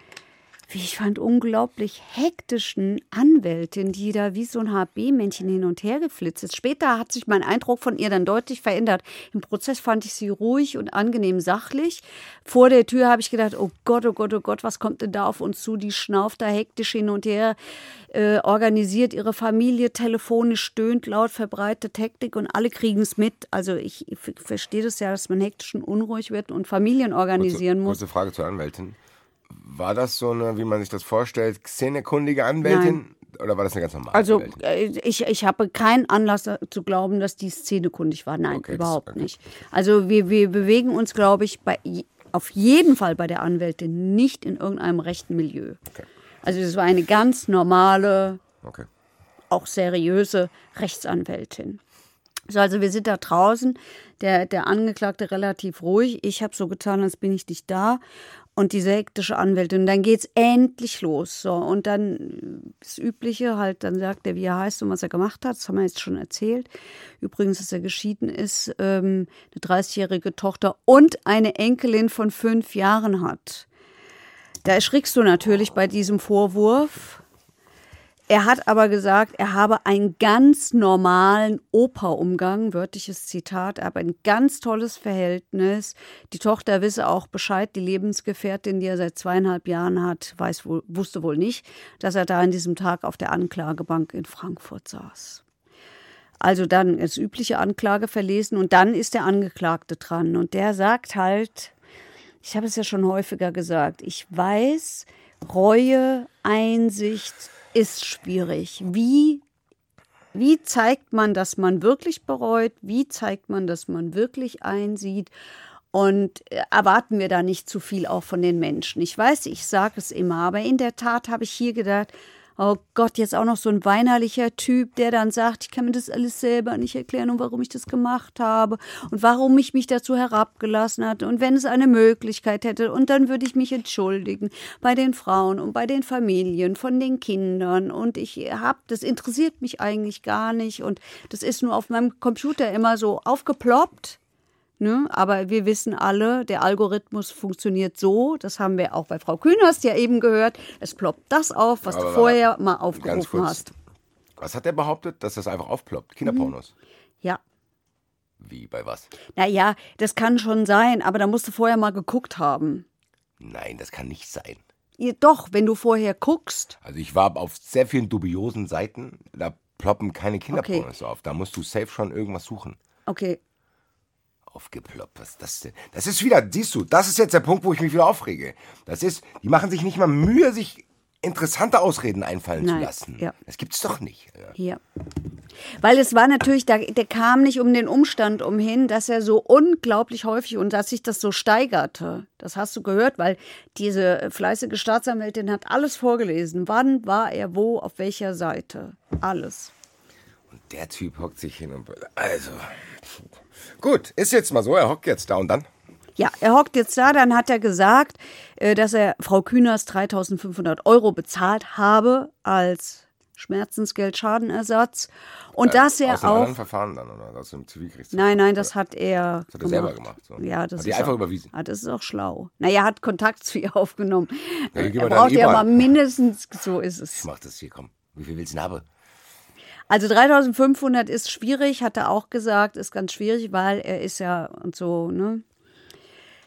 wie ich fand, unglaublich hektischen Anwältin, die da wie so ein HB-Männchen hin und her geflitzt ist. Später hat sich mein Eindruck von ihr dann deutlich verändert. Im Prozess fand ich sie ruhig und angenehm sachlich. Vor der Tür habe ich gedacht, oh Gott, oh Gott, oh Gott, was kommt denn da auf uns zu? Die schnauft da hektisch hin und her, äh, organisiert ihre Familie telefonisch, stöhnt laut, verbreitet Hektik und alle kriegen es mit. Also ich, ich verstehe das ja, dass man hektisch und unruhig wird und Familien organisieren muss. Kurze Frage zur Anwältin. War das so eine, wie man sich das vorstellt, szenekundige Anwältin? Oder war das eine ganz normale Also Anwältin? äh, ich, ich habe keinen Anlass zu glauben, dass die szenekundig war. Nein, Okay, überhaupt okay, nicht. Also wir, wir bewegen uns, glaube ich, bei, auf jeden Fall bei der Anwältin nicht in irgendeinem rechten Milieu. Also es war eine ganz normale, Okay. auch seriöse Rechtsanwältin. So, also wir sind da draußen, der, der Angeklagte relativ ruhig. Ich habe so getan, als bin ich nicht da. Und diese hektische Anwältin. Und dann geht's endlich los. So, und dann äh, das Übliche, halt, dann sagt er, wie er heißt und was er gemacht hat. Das haben wir jetzt schon erzählt. Übrigens, dass er geschieden ist, ähm, eine 30-jährige Tochter und eine Enkelin von fünf Jahren hat. Da erschrickst du natürlich bei diesem Vorwurf. Er hat aber gesagt, er habe einen ganz normalen Operumgang, wörtliches Zitat, aber ein ganz tolles Verhältnis. Die Tochter wisse auch Bescheid, die Lebensgefährtin, die er seit zweieinhalb Jahren hat, weiß wohl, wusste wohl nicht, dass er da an diesem Tag auf der Anklagebank in Frankfurt saß. Also dann das übliche Anklage verlesen und dann ist der Angeklagte dran und der sagt halt, ich habe es ja schon häufiger gesagt, ich weiß, Reue, Einsicht ist schwierig. Wie, wie zeigt man, dass man wirklich bereut? Wie zeigt man, dass man wirklich einsieht? Und äh, erwarten wir da nicht zu viel auch von den Menschen? Ich weiß, ich sage es immer, aber in der Tat habe ich hier gedacht, oh Gott, jetzt auch noch so ein weinerlicher Typ, der dann sagt, ich kann mir das alles selber nicht erklären und warum ich das gemacht habe und warum ich mich dazu herabgelassen hat und wenn es eine Möglichkeit hätte und dann würde ich mich entschuldigen bei den Frauen und bei den Familien von den Kindern und ich habe, das interessiert mich eigentlich gar nicht und das ist nur auf meinem Computer immer so aufgeploppt. Ne? Aber wir wissen alle, der Algorithmus funktioniert so, das haben wir auch bei Frau Kühnerst ja eben gehört, es ploppt das auf, was Aber du vorher mal aufgerufen kurz. hast. Was hat er behauptet? Dass das einfach aufploppt? Kinderpornos? Ja. Wie, bei was? Naja, das kann schon sein, aber da musst du vorher mal geguckt haben. Nein, das kann nicht sein. Ja, Doch, wenn du vorher guckst. Also ich war auf sehr vielen dubiosen Seiten, da ploppen keine Kinderpornos auf. Da musst du safe schon irgendwas suchen. Okay, Aufgeploppt, was ist das denn? Das ist wieder, siehst du, das ist jetzt der Punkt, wo ich mich wieder aufrege. Das ist, die machen sich nicht mal Mühe, sich interessante Ausreden einfallen Nein, zu lassen. ja. Das gibt's doch nicht. Ja. Weil es war natürlich, da, der kam nicht um den Umstand umhin, dass er so unglaublich häufig und dass sich das so steigerte. Das hast du gehört, weil diese fleißige Staatsanwältin hat alles vorgelesen. Wann war er wo, auf welcher Seite? Alles. Der Typ hockt sich hin und. Also. Gut, ist jetzt mal so, er hockt jetzt da und dann. Ja, er hockt jetzt da, dann hat er gesagt, äh, dass er Frau Kühners 3500 Euro bezahlt habe als Schmerzensgeld, Schadenersatz. Und dass er Äh, aus einem auch. Verfahren dann, oder? Aus dem Zivilgerichtshof. Nein, nein, das hat er. Das hat er selber gemacht. So. Ja, das hat ist einfach auch, überwiesen. Ah, das ist auch schlau. Naja, er hat Kontakt zu ihr aufgenommen. Ja, er braucht ja aber mindestens, so ist es. Ich mach das hier, komm. Wie viel willst du denn haben? Also 3500 ist schwierig, hat er auch gesagt, ist ganz schwierig, weil er ist ja und so, ne?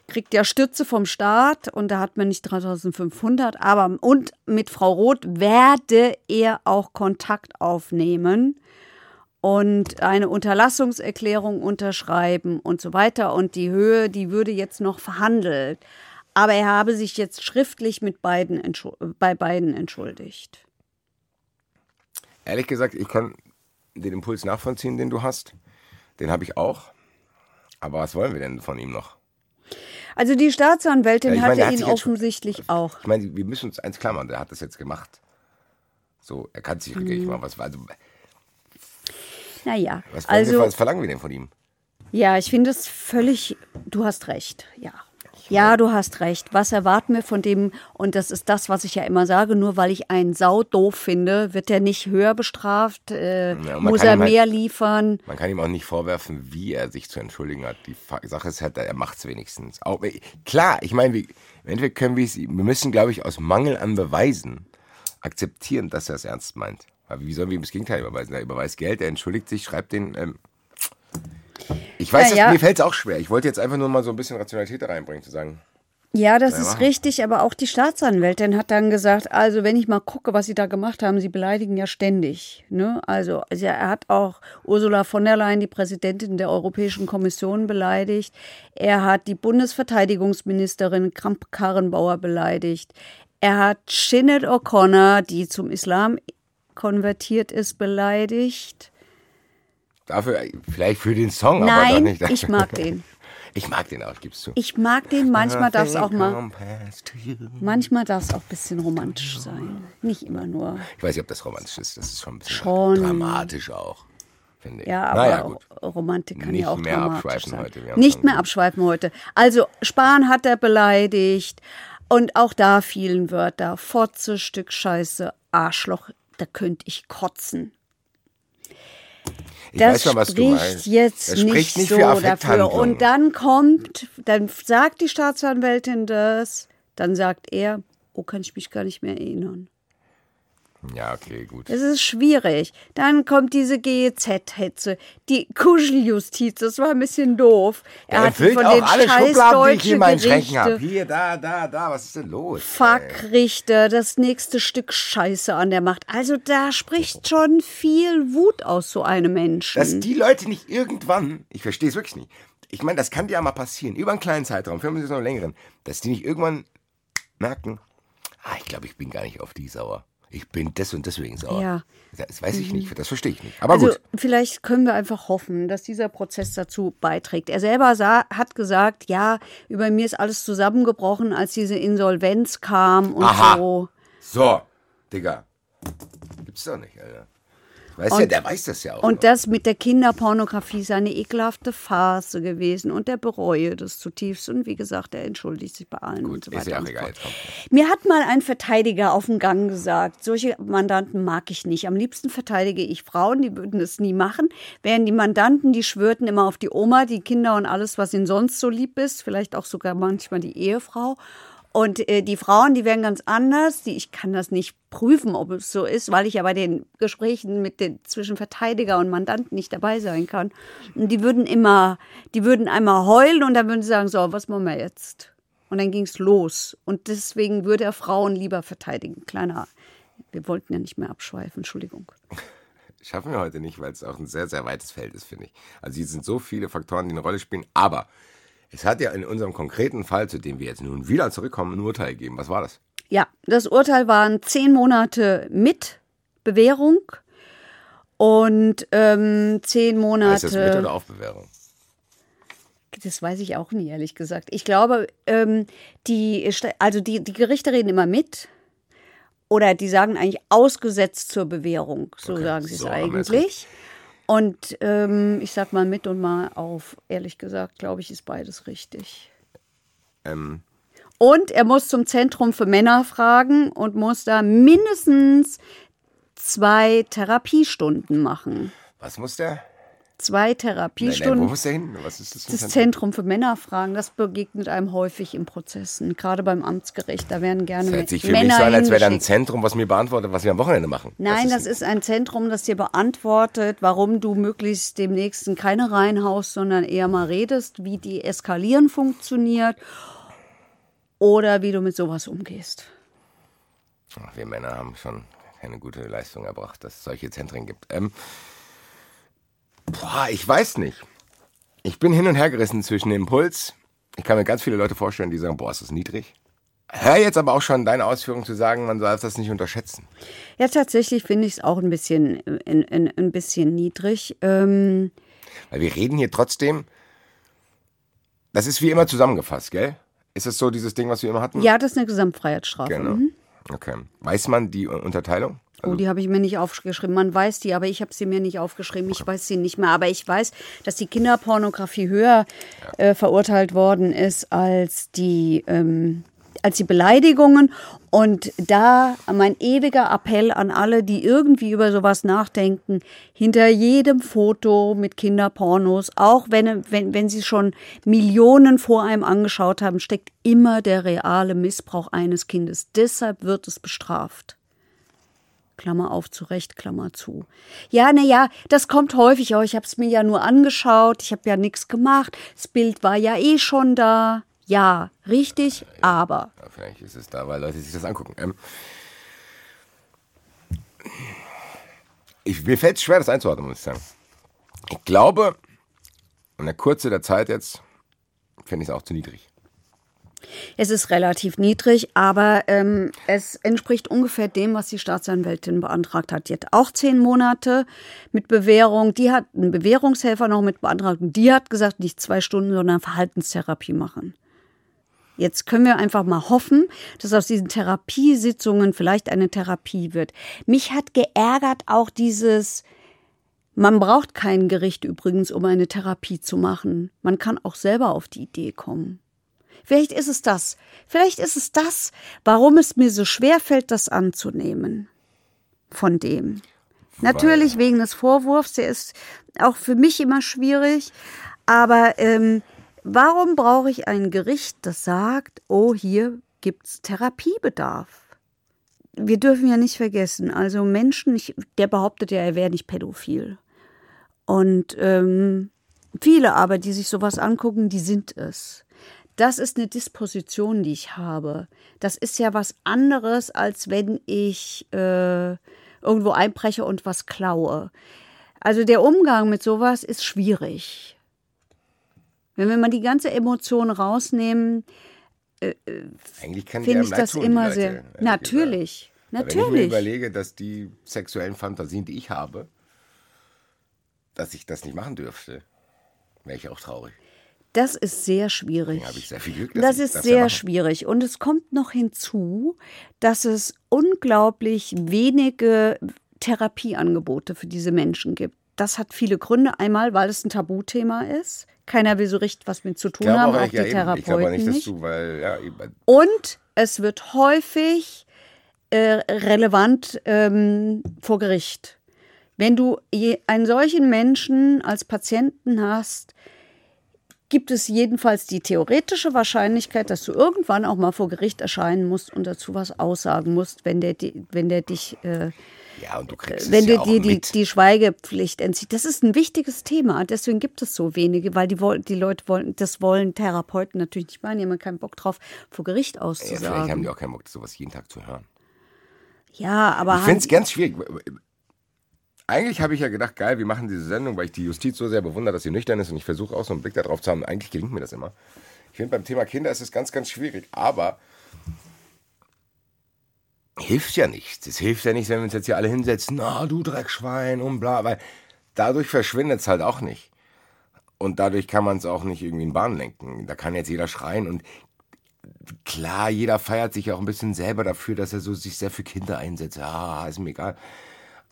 Kriegt ja Stütze vom Staat und da hat man nicht 3500, aber und mit Frau Roth werde er auch Kontakt aufnehmen und eine Unterlassungserklärung unterschreiben und so weiter. Und die Höhe, die würde jetzt noch verhandelt. Aber er habe sich jetzt schriftlich mit beiden bei beiden entschuldigt. Ehrlich gesagt, ich kann den Impuls nachvollziehen, den du hast. Den habe ich auch. Aber was wollen wir denn von ihm noch? Also die Staatsanwältin Ja, meine, hatte hat ihn sich jetzt schon- offensichtlich auch. Ich meine, wir müssen uns eins klar machen, der hat das jetzt gemacht. So, er kann sich wirklich Mhm. mal was. Also, Naja, was, wollen wir, also was verlangen wir denn von ihm? ja, ich finde es völlig, du hast recht, ja. Ja, du hast recht. Was erwarten wir von dem? Und das ist das, was ich ja immer sage. Nur weil ich einen Sau doof finde, wird er nicht höher bestraft, äh, Ja, muss er halt- mehr liefern. Man kann ihm auch nicht vorwerfen, wie er sich zu entschuldigen hat. Die Sache ist halt, er macht es wenigstens. Auch, äh, klar, ich meine, wir, im Endeffekt können wir es, wir müssen, glaube ich, aus Mangel an Beweisen akzeptieren, dass er es ernst meint. Aber wie sollen wir ihm das Gegenteil überweisen? Er überweist Geld, er entschuldigt sich, schreibt den. Ähm, ich weiß, Ja, mir fällt es auch schwer. Ich wollte jetzt einfach nur mal so ein bisschen Rationalität da reinbringen, zu sagen. Ja, das ist richtig, aber auch die Staatsanwältin hat dann gesagt, also wenn ich mal gucke, was sie da gemacht haben, sie beleidigen ja ständig. Ne? Also, also er hat auch Ursula von der Leyen, die Präsidentin der Europäischen Kommission, beleidigt. Er hat die Bundesverteidigungsministerin Kramp-Karrenbauer beleidigt. Er hat Sinead O'Connor, die zum Islam konvertiert ist, beleidigt. Dafür, vielleicht für den Song, aber doch Nein, nicht. ich mag den. Ich mag den auch, gib's zu. Ich mag den, manchmal darf es auch mal, manchmal darf es auch ein bisschen romantisch sein. Nicht immer nur. Ich weiß nicht, ob das romantisch ist. Das ist schon ein bisschen Schon. dramatisch auch, finde ich. Ja, aber naja, gut. Romantik kann Nicht ja auch mehr dramatisch abschweifen sein. heute, Nicht mehr abschweifen heute. Also Spahn hat er beleidigt und auch da vielen Wörter. Fotze, Stück Scheiße, Arschloch, da könnte ich kotzen. Ich Das weiß schon, was du meinst. jetzt das nicht, nicht so für dafür. Und dann kommt, dann sagt die Staatsanwältin das, dann sagt er, oh, kann ich mich gar nicht mehr erinnern. Ja, okay, gut. Es ist schwierig. Dann kommt diese GEZ-Hetze, die Kuscheljustiz, das war ein bisschen doof. Er Er hat von auch den alle Schubladen, die ich in meinen Schränken habe. Hier, da, da, da, was ist denn los? ey? Fackrichter, das nächste Stück Scheiße an der Macht. Also da spricht schon viel Wut aus so einem Menschen. Dass die Leute nicht irgendwann, ich verstehe es wirklich nicht, ich meine, das kann dir ja mal passieren, über einen kleinen Zeitraum, vielleicht ist noch einen längeren, dass die nicht irgendwann merken, ah, ich glaube, ich bin gar nicht auf die sauer. Ich bin des und deswegen sauer. Ja. Das weiß ich nicht, das verstehe ich nicht. Aber also gut. vielleicht können wir einfach hoffen, dass dieser Prozess dazu beiträgt. Er selber sah, hat gesagt, ja, über mir ist alles zusammengebrochen, als diese Insolvenz kam und Aha. so. So, Digga. Gibt's doch nicht, Alter. Weißt Und- ja, der weiß das ja auch. Und noch. das mit der Kinderpornografie ist eine ekelhafte Farce gewesen und er bereue das zutiefst. Und wie gesagt, er entschuldigt sich bei allen und Gut, so ist weiter. ja auch und so egal. Mir hat mal ein Verteidiger auf dem Gang gesagt, solche Mandanten mag ich nicht. Am liebsten verteidige ich Frauen, die würden es nie machen. Während die Mandanten, die schwörten immer auf die Oma, die Kinder und alles, was ihnen sonst so lieb ist. Vielleicht auch sogar manchmal die Ehefrau. Und äh, die Frauen, die wären ganz anders. Die, ich kann das nicht prüfen, ob es so ist, weil ich ja bei den Gesprächen mit den zwischen Verteidiger und Mandanten nicht dabei sein kann. Und die würden immer, die würden einmal heulen und dann würden sie sagen, so, was machen wir jetzt? Und dann ging's los. Und deswegen würde er Frauen lieber verteidigen. Kleiner, wir wollten ja nicht mehr abschweifen, Entschuldigung. Schaffen wir heute nicht, weil es auch ein sehr, sehr weites Feld ist, finde ich. Also hier sind so viele Faktoren, die eine Rolle spielen. Aber es hat ja in unserem konkreten Fall, zu dem wir jetzt nun wieder zurückkommen, ein Urteil gegeben. Was war das? Ja, das Urteil waren zehn Monate mit Bewährung und ähm, zehn Monate. Heißt das mit oder auf Bewährung? Das weiß ich auch nie, ehrlich gesagt. Ich glaube, ähm, die, also die, die Gerichte reden immer mit. Oder die sagen eigentlich ausgesetzt zur Bewährung. So Okay, sagen sie so es es eigentlich. Und ähm, ich sag mal mit und mal auf. Ehrlich gesagt, glaube ich, ist beides richtig. Ähm, Und er muss zum Zentrum für Männer fragen und muss da mindestens zwei Therapiestunden machen. was muss der? Zwei Nein, nein, Therapiestunden. wo muss der hin? Was ist das? Das Zentrum für Männerfragen, das begegnet einem häufig in Prozessen, gerade beim Amtsgericht. Da werden gerne Das hört sich für Männer mich so an, als wäre da ein. Zentrum, was mir beantwortet, was wir am Wochenende machen. Nein, das ist ein Zentrum, das dir beantwortet, warum du möglichst dem Nächsten keine reinhaust, sondern eher mal redest, wie die Eskalieren funktioniert oder wie du mit sowas umgehst. Ach, Wir Männer haben schon keine gute Leistung erbracht, dass es solche Zentren gibt. Ähm, boah, ich weiß nicht. Ich bin hin und her gerissen zwischen dem Impuls. Ich kann mir ganz viele Leute vorstellen, die sagen, boah, ist das niedrig. Hör jetzt aber auch schon deine Ausführung zu sagen, man darf das nicht unterschätzen. Ja, tatsächlich finde ich es auch ein bisschen, ein, ein, ein bisschen niedrig. Ähm, Weil wir reden hier trotzdem, das ist wie immer zusammengefasst, gell? Ist das so dieses Ding, was wir immer hatten? ja, das ist eine Gesamtfreiheitsstrafe. Genau. Mhm. Okay. Weiß man die Unterteilung? Oh, die habe ich mir nicht aufgeschrieben. Man weiß die, aber ich habe sie mir nicht aufgeschrieben. Ich weiß sie nicht mehr. Aber ich weiß, dass die Kinderpornografie höher äh, verurteilt worden ist als die, ähm, als die Beleidigungen. Und da mein ewiger Appell an alle, die irgendwie über sowas nachdenken, hinter jedem Foto mit Kinderpornos, auch wenn, wenn, wenn sie schon Millionen vor einem angeschaut haben, steckt immer der reale Missbrauch eines Kindes. Deshalb wird es bestraft. Klammer auf, zurecht, Klammer zu. Ja, na ja, das kommt häufig. Oh, ich habe es mir ja nur angeschaut, ich habe ja nichts gemacht. Das Bild war ja eh schon da. Ja, richtig, aber. Ja, vielleicht ist es da, weil Leute sich das angucken. Ähm, ich, mir fällt es schwer, das einzuordnen, muss ich sagen. Ich glaube, in der Kurze der Zeit jetzt finde ich es auch zu niedrig. Es ist relativ niedrig, aber ähm, es entspricht ungefähr dem, was die Staatsanwältin beantragt hat. Die hat auch zehn Monate mit Bewährung. Die hat einen Bewährungshelfer noch mit beantragt. Und die hat gesagt, nicht zwei Stunden, sondern Verhaltenstherapie machen. Jetzt können wir einfach mal hoffen, dass aus diesen Therapiesitzungen vielleicht eine Therapie wird. Mich hat geärgert auch dieses, man braucht kein Gericht übrigens, um eine Therapie zu machen. Man kann auch selber auf die Idee kommen. Vielleicht ist es das. Vielleicht ist es das, warum es mir so schwer fällt, das anzunehmen. Von dem. Natürlich wegen des Vorwurfs, der ist auch für mich immer schwierig. Aber ähm, warum brauche ich ein Gericht, das sagt, oh, hier gibt's Therapiebedarf? Wir dürfen ja nicht vergessen, also Menschen, ich, der behauptet ja, er wäre nicht pädophil. Und ähm, viele aber, die sich sowas angucken, die sind es. Das ist eine Disposition, die ich habe. Das ist ja was anderes, als wenn ich äh, irgendwo einbreche und was klaue. Also der Umgang mit sowas ist schwierig. Wenn wir mal die ganze Emotion rausnehmen, Eigentlich kann finde ich das immer sehr. Natürlich. gesagt. Wenn ich mir Natürlich. überlege, dass die sexuellen Fantasien, die ich habe, dass ich das nicht machen dürfte, wäre ich auch traurig. Das ist sehr schwierig. Deswegen habe ich sehr viel Glück, Das ist ja sehr schwierig. Und es kommt noch hinzu, dass es unglaublich wenige Therapieangebote für diese Menschen gibt. Das hat viele Gründe. Einmal, weil es ein Tabuthema ist. Keiner will so richtig was mit zu tun glaube haben, auch, auch ich, ja, die eben. ich glaube auch Therapeuten nicht, nicht. du, weil, ja, Und es wird häufig äh, relevant ähm, vor Gericht. Wenn du je, einen solchen Menschen als Patienten hast, gibt es jedenfalls die theoretische Wahrscheinlichkeit, dass du irgendwann auch mal vor Gericht erscheinen musst und dazu was aussagen musst, wenn der, wenn der dich, äh, ja, und du kriegst wenn es ja dir die, die Schweigepflicht entzieht. Das ist ein wichtiges Thema. Deswegen gibt es so wenige, weil die, die Leute wollen, das wollen Therapeuten natürlich nicht machen. Die haben ja keinen Bock drauf, vor Gericht ja, vielleicht haben auszusagen. die auch keinen Bock, sowas jeden Tag zu hören. Ja, aber Ich finde es haben- ganz schwierig. Eigentlich habe ich ja gedacht, geil, wir machen diese Sendung, weil ich die Justiz so sehr bewundere, dass sie nüchtern ist und ich versuche auch so einen Blick darauf zu haben. Eigentlich gelingt mir das immer. Ich finde, beim Thema Kinder ist es ganz, ganz schwierig. Aber hilft ja nichts. Es hilft ja nichts, wenn wir uns jetzt hier alle hinsetzen, na, du Dreckschwein und bla, weil dadurch verschwindet es halt auch nicht. Und dadurch kann man es auch nicht irgendwie in Bahn lenken. Da kann jetzt jeder schreien und klar, jeder feiert sich auch ein bisschen selber dafür, dass er so sich sehr für Kinder einsetzt. Ja, ist mir egal.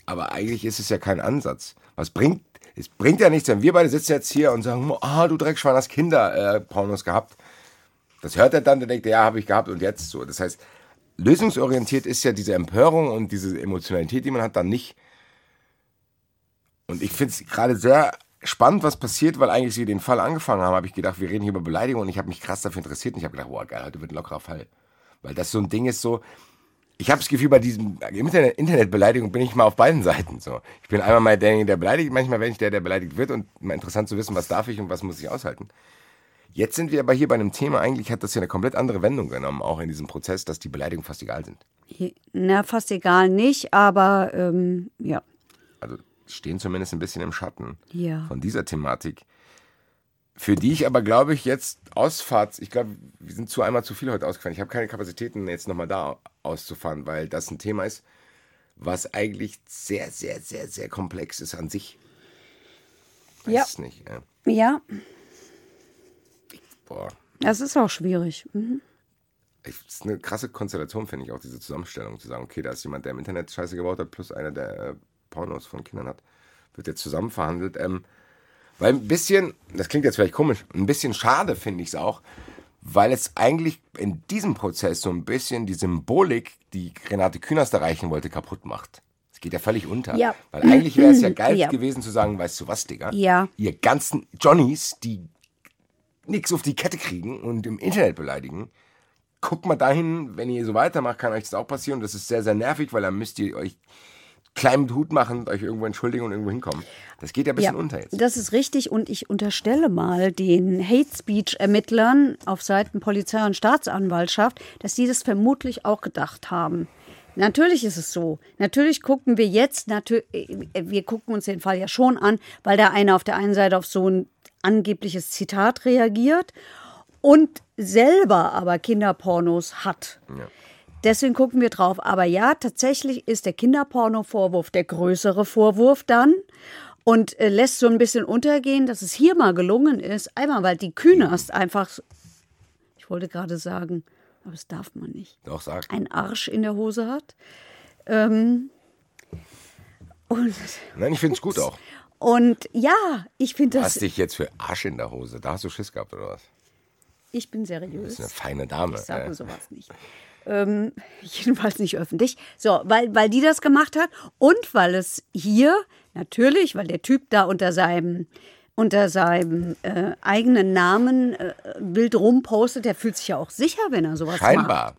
Aber eigentlich ist es ja kein Ansatz. Was bringt, es bringt ja nichts, wenn wir beide sitzen jetzt hier und sagen, ah, du Dreckschwein, hast Kinder äh, Pornos gehabt. Das hört er dann, der denkt, ja, habe ich gehabt und jetzt so. Das heißt, lösungsorientiert ist ja diese Empörung und diese Emotionalität, die man hat, dann nicht. Und ich finde es gerade sehr spannend, was passiert, weil eigentlich sie den Fall angefangen haben, habe ich gedacht, wir reden hier über Beleidigung und ich habe mich krass dafür interessiert und ich habe gedacht, boah, geil, heute wird ein lockerer Fall. Weil das so ein Ding ist so, ich habe das Gefühl, bei diesem Internet, Internetbeleidigung bin ich mal auf beiden Seiten so. Ich bin einmal mal derjenige, der beleidigt, manchmal bin ich der, der beleidigt wird und mal interessant zu wissen, was darf ich und was muss ich aushalten. Jetzt sind wir aber hier bei einem Thema, eigentlich hat das ja eine komplett andere Wendung genommen, auch in diesem Prozess, dass die Beleidigungen fast egal sind. Na, fast egal nicht, aber ähm, ja. Also stehen zumindest ein bisschen im Schatten Ja. von dieser Thematik. Für die ich aber, glaube ich, jetzt Ausfahrt, ich glaube, wir sind zu einmal zu viel heute ausgefahren. Ich habe keine Kapazitäten, jetzt nochmal da auszufahren, weil das ein Thema ist, was eigentlich sehr, sehr, sehr, sehr komplex ist an sich. Weiß Ja. es nicht. Ja. Ja, Boah. das ist auch schwierig. Mhm. Das ist eine krasse Konstellation, finde ich, auch diese Zusammenstellung. Zu sagen, okay, da ist jemand, der im Internet Scheiße gebaut hat, plus einer, der äh, Pornos von Kindern hat. Wird jetzt zusammen verhandelt. Ähm, weil ein bisschen, das klingt jetzt vielleicht komisch, ein bisschen schade finde ich es auch, weil es eigentlich in diesem Prozess so ein bisschen die Symbolik, die Renate Künast erreichen wollte, kaputt macht. Es geht ja völlig unter. Ja. Weil eigentlich wäre es ja geil Ja. gewesen zu sagen, weißt du was, Digga? Ja. Ihr ganzen Johnnies, die nichts auf die Kette kriegen und im Internet beleidigen, guckt mal dahin, wenn ihr so weitermacht, kann euch das auch passieren. Das ist sehr, sehr nervig, weil dann müsst ihr euch klein mit Hut machen, euch irgendwo entschuldigen und irgendwo hinkommen. Das geht ja ein bisschen unter jetzt. Das ist richtig und ich unterstelle mal den Hate Speech Ermittlern auf Seiten Polizei und Staatsanwaltschaft, dass die das vermutlich auch gedacht haben. Natürlich ist es so. Natürlich gucken wir jetzt, äh, wir gucken uns den Fall ja schon an, weil da einer auf der einen Seite auf so ein angebliches Zitat reagiert und selber aber Kinderpornos hat. Deswegen gucken wir drauf. Aber ja, tatsächlich ist der Kinderporno-Vorwurf der größere Vorwurf dann und äh, lässt so ein bisschen untergehen, dass es hier mal gelungen ist. Einmal, weil die Künast einfach, ich wollte gerade sagen, aber das darf man nicht, Doch, sag. einen Arsch in der Hose hat. Ähm, und, Nein, ich finde es gut auch. und ja, ich finde das, Hast dich jetzt für Arsch in der Hose. Da hast du Schiss gehabt, oder was? ich bin seriös. ist eine feine Dame. Ich sage äh. sowas nicht. Ähm, jedenfalls nicht öffentlich. So, weil, weil die das gemacht hat und weil es hier natürlich, weil der Typ da unter seinem unter seinem äh, eigenen Namen äh, wild rumpostet, der fühlt sich ja auch sicher, wenn er sowas macht. Scheinbar.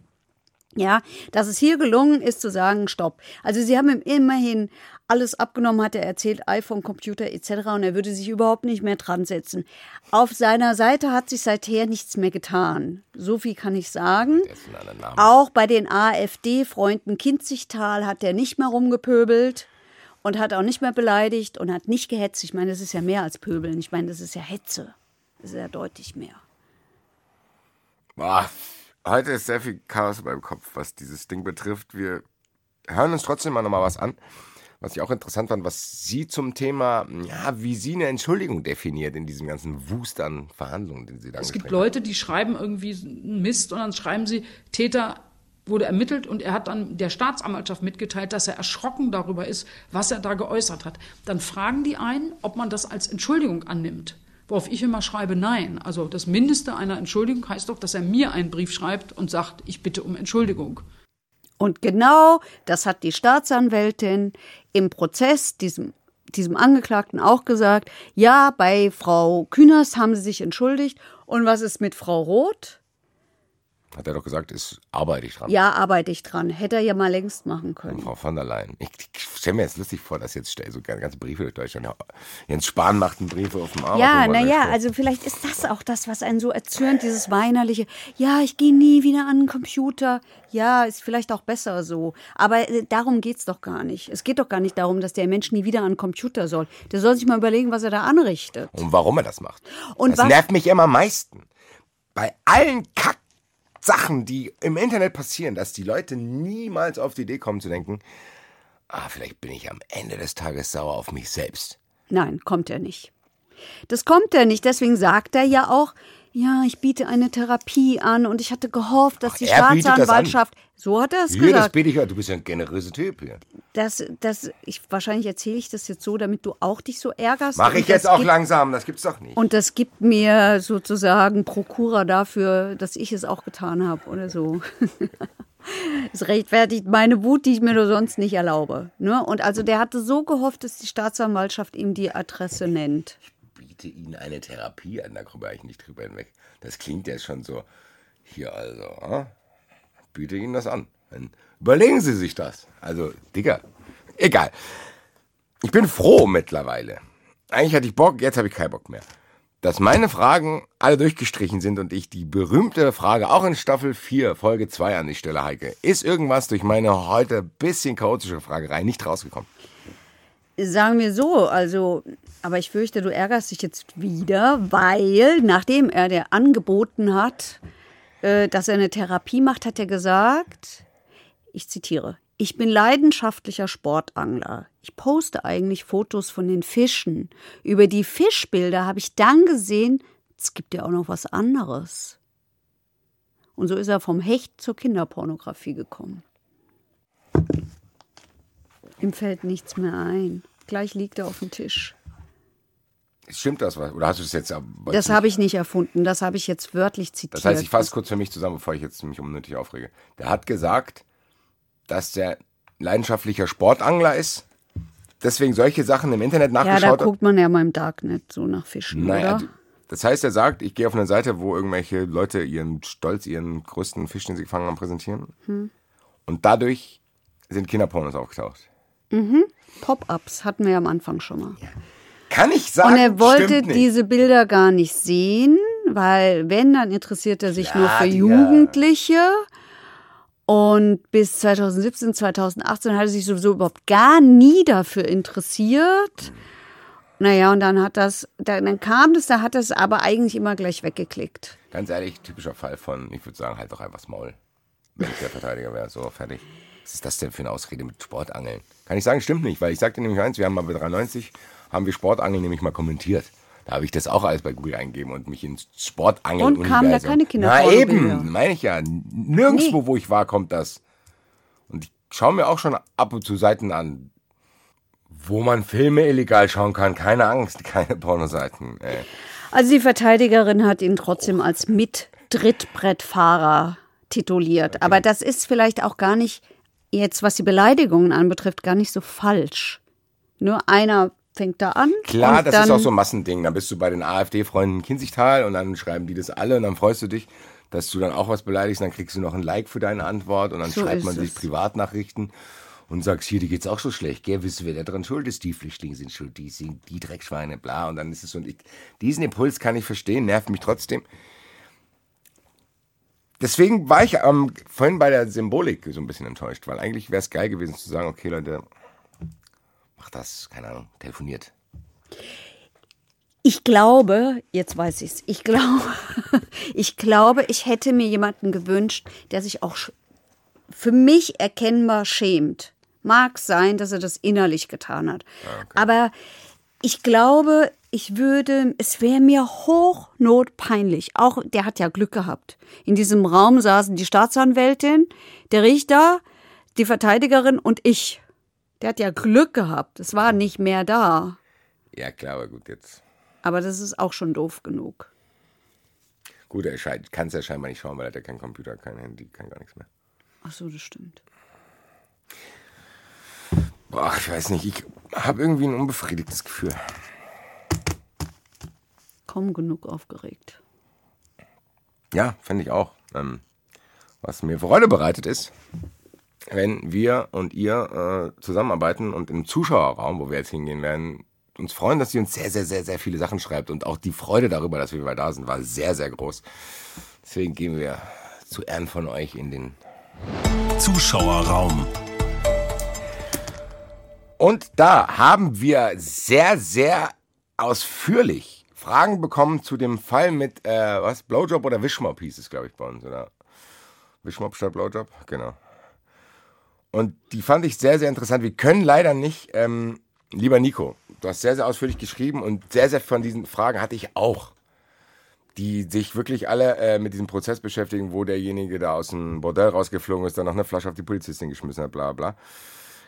Ja, dass es hier gelungen ist zu sagen, stopp. Also sie haben ihm immerhin alles abgenommen, hat er erzählt, iPhone, Computer etc. und er würde sich überhaupt nicht mehr dran setzen. Auf seiner Seite hat sich seither nichts mehr getan. So viel kann ich sagen. Auch bei den AfD-Freunden Kinzigtal hat er nicht mehr rumgepöbelt und hat auch nicht mehr beleidigt und hat nicht gehetzt. Ich meine, das ist ja mehr als Pöbeln. Ich meine, das ist ja Hetze. Das ist ja deutlich mehr. Boah, heute ist sehr viel Chaos in meinem Kopf, was dieses Ding betrifft. Wir hören uns trotzdem mal nochmal was an, was ich auch interessant fand, was Sie zum Thema, ja, wie Sie eine Entschuldigung definiert in diesem ganzen Wust an Verhandlungen, den Sie da Es gibt Leute, die schreiben irgendwie einen Mist und dann schreiben sie, Täter wurde ermittelt und er hat dann der Staatsanwaltschaft mitgeteilt, dass er erschrocken darüber ist, was er da geäußert hat. Dann fragen die einen, ob man das als Entschuldigung annimmt. Worauf ich immer schreibe, nein. Also das Mindeste einer Entschuldigung heißt doch, dass er mir einen Brief schreibt und sagt, ich bitte um Entschuldigung. Und genau das hat die Staatsanwältin im Prozess diesem, diesem Angeklagten auch gesagt. Ja, bei Frau Künast haben sie sich entschuldigt. Und was ist mit Frau Roth? Hat er doch gesagt, ist arbeite ich dran. Ja, arbeite ich dran. Hätte er ja mal längst machen können. Frau von der Leyen. Ich, ich stelle mir jetzt lustig vor, dass jetzt so ganze Briefe durch Deutschland. Jens Spahn macht einen Brief auf dem Arm. Ja, naja, also vielleicht ist das auch das, was einen so erzürnt, dieses weinerliche, ja, ich gehe nie wieder an den Computer. Ja, ist vielleicht auch besser so. Aber äh, darum geht's doch gar nicht. Es geht doch gar nicht darum, dass der Mensch nie wieder an den Computer soll. Der soll sich mal überlegen, was er da anrichtet. Und warum er das macht. Und das nervt mich immer am meisten. Bei allen Kack Sachen, die im Internet passieren, dass die Leute niemals auf die Idee kommen zu denken, ah, vielleicht bin ich am Ende des Tages sauer auf mich selbst. Nein, kommt er nicht. Das kommt er nicht. Deswegen sagt er ja auch, ja, ich biete eine Therapie an und ich hatte gehofft, dass Ach, die das Staatsanwaltschaft. So hat er es das gesagt. biete ich, du bist ja ein generöser Typ hier. Das, das, ich, wahrscheinlich erzähle ich das jetzt so, damit du auch dich so ärgerst. Mach Und ich jetzt das auch gibt, langsam, das gibt's doch nicht. Und das gibt mir sozusagen Prokura dafür, dass ich es auch getan habe oder so. Es rechtfertigt meine Wut, die ich mir nur sonst nicht erlaube. Ne? Und also der hatte so gehofft, dass die Staatsanwaltschaft ihm die Adresse nennt. Biete Ihnen eine Therapie an, da komme ich nicht drüber hinweg. Das klingt jetzt schon so, hier also, ah, biete Ihnen das an. Dann überlegen Sie sich das. Also, Digga, egal. Ich bin froh mittlerweile. Eigentlich hatte ich Bock, jetzt habe ich keinen Bock mehr. Dass meine Fragen alle durchgestrichen sind und ich die berühmte Frage auch in Staffel 4, Folge 2 an die Stelle Heike. Ist irgendwas durch meine heute bisschen chaotische Fragerei nicht rausgekommen? Sagen wir so, also, aber ich fürchte, du ärgerst dich jetzt wieder, weil nachdem er dir angeboten hat, äh, dass er eine Therapie macht, hat er gesagt, ich zitiere, ich bin leidenschaftlicher Sportangler. Ich poste eigentlich Fotos von den Fischen. Über die Fischbilder habe ich dann gesehen, es gibt ja auch noch was anderes. Und so ist er vom Hecht zur Kinderpornografie gekommen. Ihm fällt nichts mehr ein. Gleich liegt er auf dem Tisch. Stimmt das was? Oder hast du das jetzt? Das habe ich nicht erfunden. Das habe ich jetzt wörtlich zitiert. Das heißt, ich fasse kurz für mich zusammen, bevor ich jetzt mich unnötig aufrege. Der hat gesagt, dass der leidenschaftlicher Sportangler ist, deswegen solche Sachen im Internet Ja, da nachgeschaut guckt man ja mal im Darknet so nach Fischen, Naja, oder? das heißt, er sagt, ich gehe auf eine Seite, wo irgendwelche Leute ihren Stolz, ihren größten Fisch, den sie gefangen haben, präsentieren. Hm. Und dadurch sind Kinderpornos aufgetaucht. Pop-ups hatten wir ja am Anfang schon mal. Kann ich sagen, Und er wollte diese Bilder gar nicht sehen, weil wenn, dann interessiert er sich nur Klar, für Digga. Jugendliche. Und bis 2017, 2018 hat er sich sowieso überhaupt gar nie dafür interessiert. Naja, und dann hat das, dann, dann kam das, da hat es aber eigentlich immer gleich weggeklickt. Ganz ehrlich, typischer Fall von, ich würde sagen, halt doch einfach das Maul. Wenn ich der Verteidiger wäre, so fertig. Was ist das denn für eine Ausrede mit Sportangeln? Kann ich sagen, stimmt nicht, weil ich sagte nämlich eins, wir haben mal bei 93, haben wir Sportangeln nämlich mal kommentiert. Da habe ich das auch alles bei Google eingegeben und mich ins Sportangeln Und kamen da keine Na Kinderpornobilder? eben, meine ich ja. Nirgendwo, wo ich war, kommt das. Und ich schaue mir auch schon ab und zu Seiten an, wo man Filme illegal schauen kann. Keine Angst, keine Pornoseiten. Äh. Also die Verteidigerin hat ihn trotzdem als Mit-Trittbrettfahrer tituliert. Aber das ist vielleicht auch gar nicht, jetzt was die Beleidigungen anbetrifft, gar nicht so falsch. Nur einer fängt da an. Klar, das ist auch so ein Massending. Dann bist du bei den AfD-Freunden Kinzigtal und dann schreiben die das alle und dann freust du dich, dass du dann auch was beleidigst. Dann kriegst du noch ein Like für deine Antwort und dann So schreibt man sich es. Privatnachrichten und sagst, hier, dir geht's auch so schlecht, gell? Wisst ihr, wer da dran schuld ist? Die Flüchtlinge sind schuld, die sind die Dreckschweine, bla. Und dann ist es so, und ich, diesen Impuls kann ich verstehen, nervt mich trotzdem. Deswegen war ich ähm, vorhin bei der Symbolik so ein bisschen enttäuscht, weil eigentlich wäre es geil gewesen zu sagen, okay, Leute, macht das, keine Ahnung, telefoniert. Ich glaube, jetzt weiß ich's. Ich glaube, ich glaube, ich hätte mir jemanden gewünscht, der sich auch für mich erkennbar schämt. Mag sein, dass er das innerlich getan hat. Aber ich glaube, ich würde, es wäre mir hochnotpeinlich. Auch, der hat ja Glück gehabt. In diesem Raum saßen die Staatsanwältin, der Richter, die Verteidigerin und ich. Der hat ja Glück gehabt. Es war nicht mehr da. Ja, klar, aber gut, jetzt. Aber das ist auch schon doof genug. Gut, er kann es ja scheinbar nicht schauen, weil er hat ja keinen Computer, kein Handy, kann gar nichts mehr. Ach so, das stimmt. Boah, ich weiß nicht, ich habe irgendwie ein unbefriedigtes Gefühl. Kaum genug aufgeregt. Ja, finde ich auch. Ähm, was mir Freude bereitet ist, wenn wir und ihr äh, zusammenarbeiten und im Zuschauerraum, wo wir jetzt hingehen werden, uns freuen, dass sie uns sehr, sehr, sehr, sehr viele Sachen schreibt. Und auch die Freude darüber, dass wir wieder da sind, war sehr, sehr groß. Deswegen gehen wir zu Ehren von euch in den Zuschauerraum. Und da haben wir sehr, sehr ausführlich Fragen bekommen zu dem Fall mit, äh, was, Blowjob oder Wischmopp hieß es, glaube ich, bei uns, oder? Wischmopp statt Blowjob, genau. Und die fand ich sehr, sehr interessant. Wir können leider nicht, ähm, lieber Nico, du hast sehr, sehr ausführlich geschrieben und sehr, sehr von diesen Fragen hatte ich auch, die sich wirklich alle äh, mit diesem Prozess beschäftigen, wo derjenige da aus dem Bordell rausgeflogen ist, dann noch eine Flasche auf die Polizistin geschmissen hat, bla bla.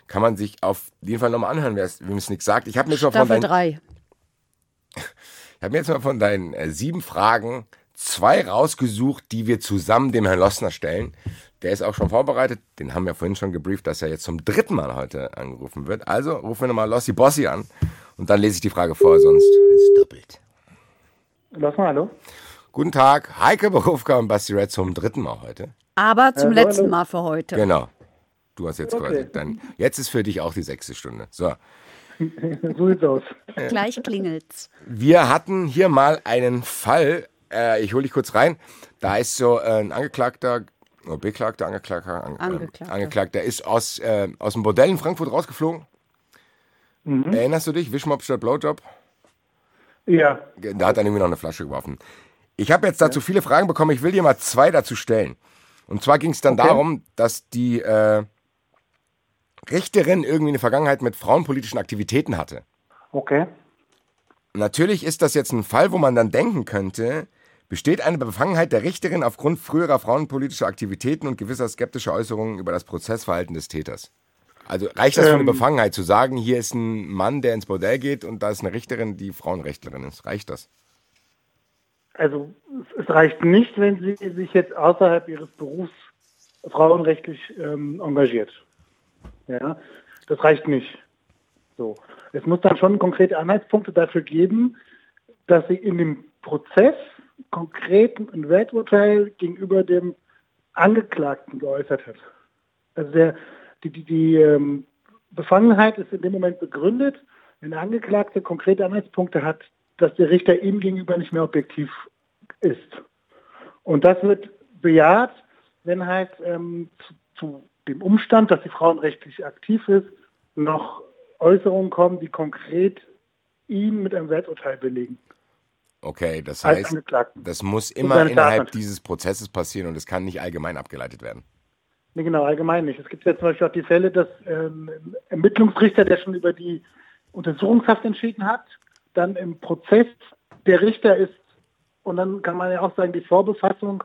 Kann man sich auf jeden Fall nochmal anhören, wer es nichts sagt. Ich habe mir schon von Staffel deinen, 3. ich habe mir jetzt mal von deinen äh, sieben Fragen zwei rausgesucht, die wir zusammen dem Herrn Lossner stellen. Der ist auch schon vorbereitet. Den haben wir vorhin schon gebrieft, dass er jetzt zum dritten Mal heute angerufen wird. Also rufen wir nochmal Lossi Bossi an und dann lese ich die Frage vor, sonst ist es doppelt. Lass mal, hallo. Guten Tag, Heike Berufka und Basti Red zum dritten Mal heute. Aber zum hallo, letzten hallo. Mal für heute. Genau. Du hast jetzt Okay. quasi dann. Jetzt ist für dich auch die sechste Stunde. So. So sieht's aus. Gleich klingelt's. Wir hatten hier mal einen Fall, äh, ich hole dich kurz rein. Da ist so äh, ein Angeklagter, oder Beklagter, Angeklagter, an, Angeklagter. Äh, Angeklagter ist aus, äh, aus dem Bordell in Frankfurt rausgeflogen. Erinnerst du dich? Wischmopp statt Blowjob? Ja, Da hat er irgendwie noch eine Flasche geworfen. Ich habe jetzt dazu viele Fragen bekommen. Ich will dir mal zwei dazu stellen. Und zwar ging es dann Okay. darum, dass die äh, Richterin irgendwie eine Vergangenheit mit frauenpolitischen Aktivitäten hatte. okay. Natürlich ist das jetzt ein Fall, wo man dann denken könnte, besteht eine Befangenheit der Richterin aufgrund früherer frauenpolitischer Aktivitäten und gewisser skeptischer Äußerungen über das Prozessverhalten des Täters. Also reicht das für eine Ähm. Befangenheit zu sagen, hier ist ein Mann, der ins Bordell geht und da ist eine Richterin, die Frauenrechtlerin ist? Reicht das? Also es- reicht nicht, wenn sie sich jetzt außerhalb ihres Berufs frauenrechtlich ähm, engagiert. Ja, das reicht nicht. So. Es muss dann schon konkrete Anhaltspunkte dafür geben, dass sie in dem Prozess konkret ein Werturteil gegenüber dem Angeklagten geäußert hat. Also der, die, die, die ähm, Befangenheit ist in dem Moment begründet, wenn der Angeklagte konkrete Anhaltspunkte hat, dass der Richter ihm gegenüber nicht mehr objektiv ist. Und das wird bejaht, wenn halt ähm, zu, zu dem Umstand, dass die frauenrechtlich aktiv ist, noch Äußerungen kommen, die konkret ihn mit einem Werturteil belegen. Okay, das heißt, das muss immer innerhalb dieses Prozesses passieren und es kann nicht allgemein abgeleitet werden. Nee, genau, allgemein nicht. Es gibt ja zum Beispiel auch die Fälle, dass ähm, ein Ermittlungsrichter, der schon über die Untersuchungshaft entschieden hat, dann im Prozess der Richter ist und dann kann man ja auch sagen, die Vorbefassung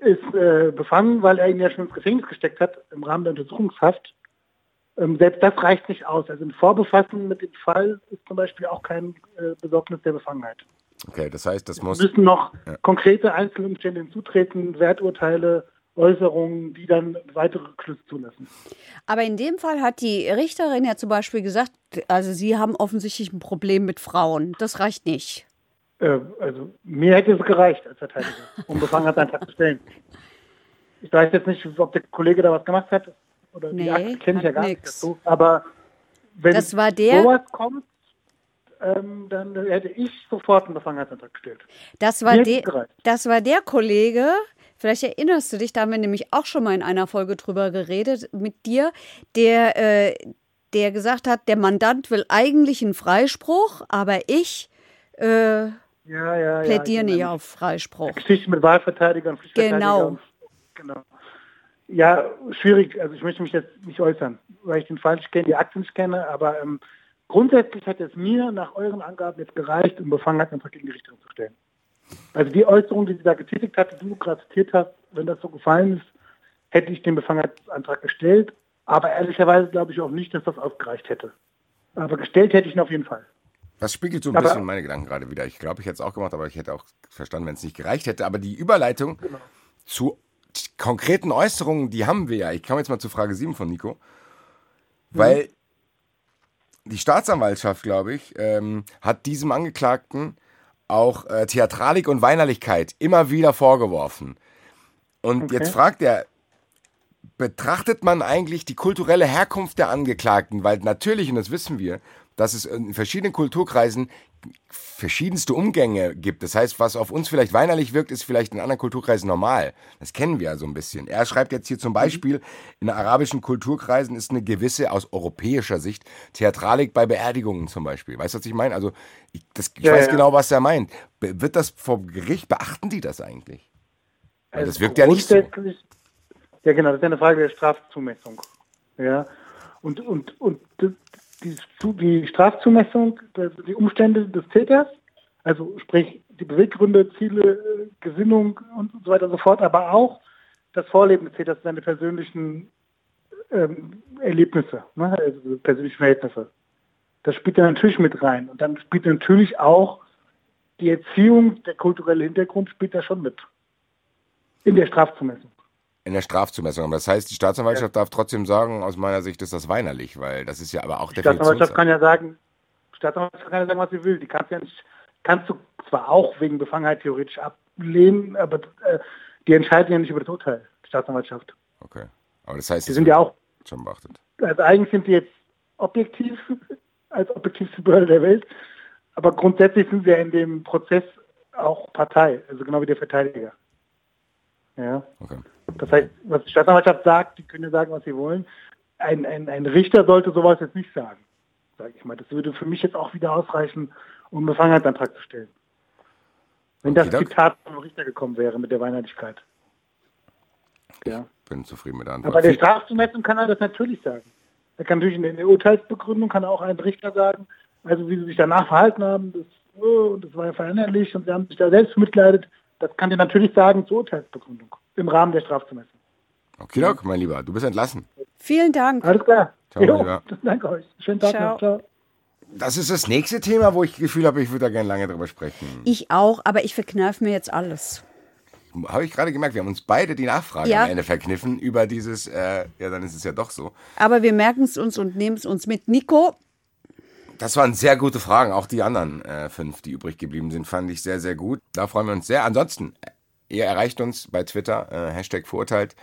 ist äh, befangen, weil er ihn ja schon ins Gefängnis gesteckt hat im Rahmen der Untersuchungshaft. Ähm, selbst das reicht nicht aus. Also ein Vorbefassen mit dem Fall ist zum Beispiel auch kein äh, Besorgnis der Befangenheit. Okay, das heißt, das Es muss. müssen noch Ja. konkrete Einzelumstände hinzutreten, Werturteile, Äußerungen, die dann weitere Rückschlüsse zulassen. Aber in dem Fall hat die Richterin ja zum Beispiel gesagt, also Sie haben offensichtlich ein Problem mit Frauen. Das reicht nicht. Äh, also mir hätte es gereicht als Verteidiger, um Befangenheitsantrag zu stellen. Ich weiß jetzt nicht, ob der Kollege da was gemacht hat oder Nee, die Akte kenne ich ja gar nix. nicht dazu. Aber wenn Das der- sowas kommt, ähm, dann hätte ich sofort einen Befangenheitsantrag gestellt. Das war, Mir hätte de es gereicht. das war der Kollege, vielleicht erinnerst du dich, da haben wir nämlich auch schon mal in einer Folge drüber geredet mit dir, der, äh, der gesagt hat, der Mandant will eigentlich einen Freispruch, aber ich äh, Ja, ja, plädiere ja. nicht genau. auf Freispruch. Geschichten mit Wahlverteidigern, Pflichtverteidigern. Genau. Genau. Ja, schwierig. Also ich möchte mich jetzt nicht äußern, weil ich den Fall nicht kenne, die Akte nicht kenne, aber ähm, grundsätzlich hätte es mir nach euren Angaben jetzt gereicht, um Befangenheitsantrag gegen die Richterin zu stellen. Also die Äußerung, die sie da getätigt hat, die du gerade zitiert hast, wenn das so gefallen ist, hätte ich den Befangenheitsantrag gestellt. Aber ehrlicherweise glaube ich auch nicht, dass das ausgereicht hätte. Aber gestellt hätte ich ihn auf jeden Fall. Das spiegelt so ein Aber- bisschen meine Gedanken gerade wieder. Ich glaube, ich hätte es auch gemacht, aber ich hätte auch verstanden, wenn es nicht gereicht hätte. Aber die Überleitung Genau. zu konkreten Äußerungen, die haben wir ja. Ich komme jetzt mal zu Frage 7 von Nico. Weil die Staatsanwaltschaft, glaube ich, ähm, hat diesem Angeklagten auch äh, Theatralik und Weinerlichkeit immer wieder vorgeworfen. Und Okay. jetzt fragt er, betrachtet man eigentlich die kulturelle Herkunft der Angeklagten? Weil natürlich, und das wissen wir, dass es in verschiedenen Kulturkreisen verschiedenste Umgänge gibt. Das heißt, was auf uns vielleicht weinerlich wirkt, ist vielleicht in anderen Kulturkreisen normal. Das kennen wir ja so ein bisschen. Er schreibt jetzt hier zum Beispiel, in arabischen Kulturkreisen ist eine gewisse, aus europäischer Sicht, Theatralik bei Beerdigungen zum Beispiel. Weißt du, was ich meine? Also, ich, das, ich Ja, weiß ja. genau, was er meint. Be wird das vom Gericht, beachten die das eigentlich? Weil Also das wirkt ja nicht so. Ja, genau, das ist ja eine Frage der Strafzumessung. Ja. Und, und, und die, die Strafzumessung, die Umstände des Täters, also sprich die Beweggründe, Ziele, Gesinnung und so weiter und so fort, aber auch das Vorleben des Täters, seine persönlichen ähm, Erlebnisse, ne? also persönliche Verhältnisse. Das spielt da natürlich mit rein. Und dann spielt natürlich auch die Erziehung, der kulturelle Hintergrund spielt da schon mit. In der Strafzumessung. In der Strafzumessung. Aber das heißt, die Staatsanwaltschaft ja. darf trotzdem sagen, aus meiner Sicht ist das weinerlich, weil das ist ja aber auch der Die Staatsanwaltschaft kann ja sagen, die Staatsanwaltschaft kann ja sagen, was sie will. Die kannst ja nicht, kannst du zwar auch wegen Befangenheit theoretisch ablehnen, aber äh, die entscheiden ja nicht über das Urteil, die Staatsanwaltschaft. Okay. Aber das heißt, die sind ja auch schon beachtet. Also eigentlich sind die jetzt objektiv, als objektivste Behörde der Welt, aber grundsätzlich sind sie ja in dem Prozess auch Partei, also genau wie der Verteidiger. Ja. Okay. Das heißt, was die Staatsanwaltschaft sagt, die können ja sagen, was sie wollen. Ein, ein, ein Richter sollte sowas jetzt nicht sagen, sage ich mal. Das würde für mich jetzt auch wieder ausreichen, um einen Befangenheitsantrag zu stellen. Wenn okay, das Zitat vom Richter gekommen wäre mit der Weinerlichkeit. Ja. Bin zufrieden mit der Antwort. Aber der Strafzumessung kann er das natürlich sagen. Er kann natürlich in der Urteilsbegründung kann auch ein Richter sagen, also wie sie sich danach verhalten haben, das, oh, das war ja veränderlich und sie haben sich da selbst mitleidet. Das kann er natürlich sagen zur Urteilsbegründung im Rahmen der Strafzumessung. Okay, Doc, mein Lieber, du bist entlassen. Vielen Dank. Alles klar. Ciao, jo, mein Danke euch. Schönen Tag Ciao. noch. Ciao. Das ist das nächste Thema, wo ich das Gefühl habe, ich würde da gerne lange drüber sprechen. Ich auch, aber ich verkneife mir jetzt alles. Habe ich gerade gemerkt, wir haben uns beide die Nachfrage ja. am Ende verkniffen über dieses, äh, ja, dann ist es ja doch so. Aber wir merken es uns und nehmen es uns mit. Nico? Das waren sehr gute Fragen. Auch die anderen äh, fünf, die übrig geblieben sind, fand ich sehr, sehr gut. Da freuen wir uns sehr. Ansonsten, ihr erreicht uns bei Twitter, äh, Hashtag verurteilt.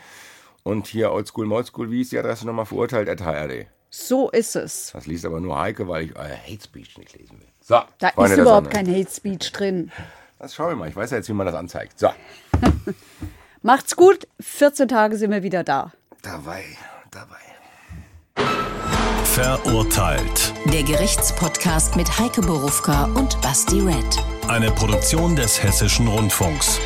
Und hier Oldschool Moldschool, wie ist die Adresse nochmal? Verurteilt at HRD. So ist es. Das liest aber nur Heike, weil ich euer Hate Speech nicht lesen will. So, da Freunde ist überhaupt kein Hate Speech drin. Das schauen wir mal. Ich weiß ja jetzt, wie man das anzeigt. So. Macht's gut. 14 Tage sind wir wieder da. Dabei, dabei. Verurteilt. Der Gerichtspodcast mit Heike Borufka und Basti Red. Eine Produktion des Hessischen Rundfunks.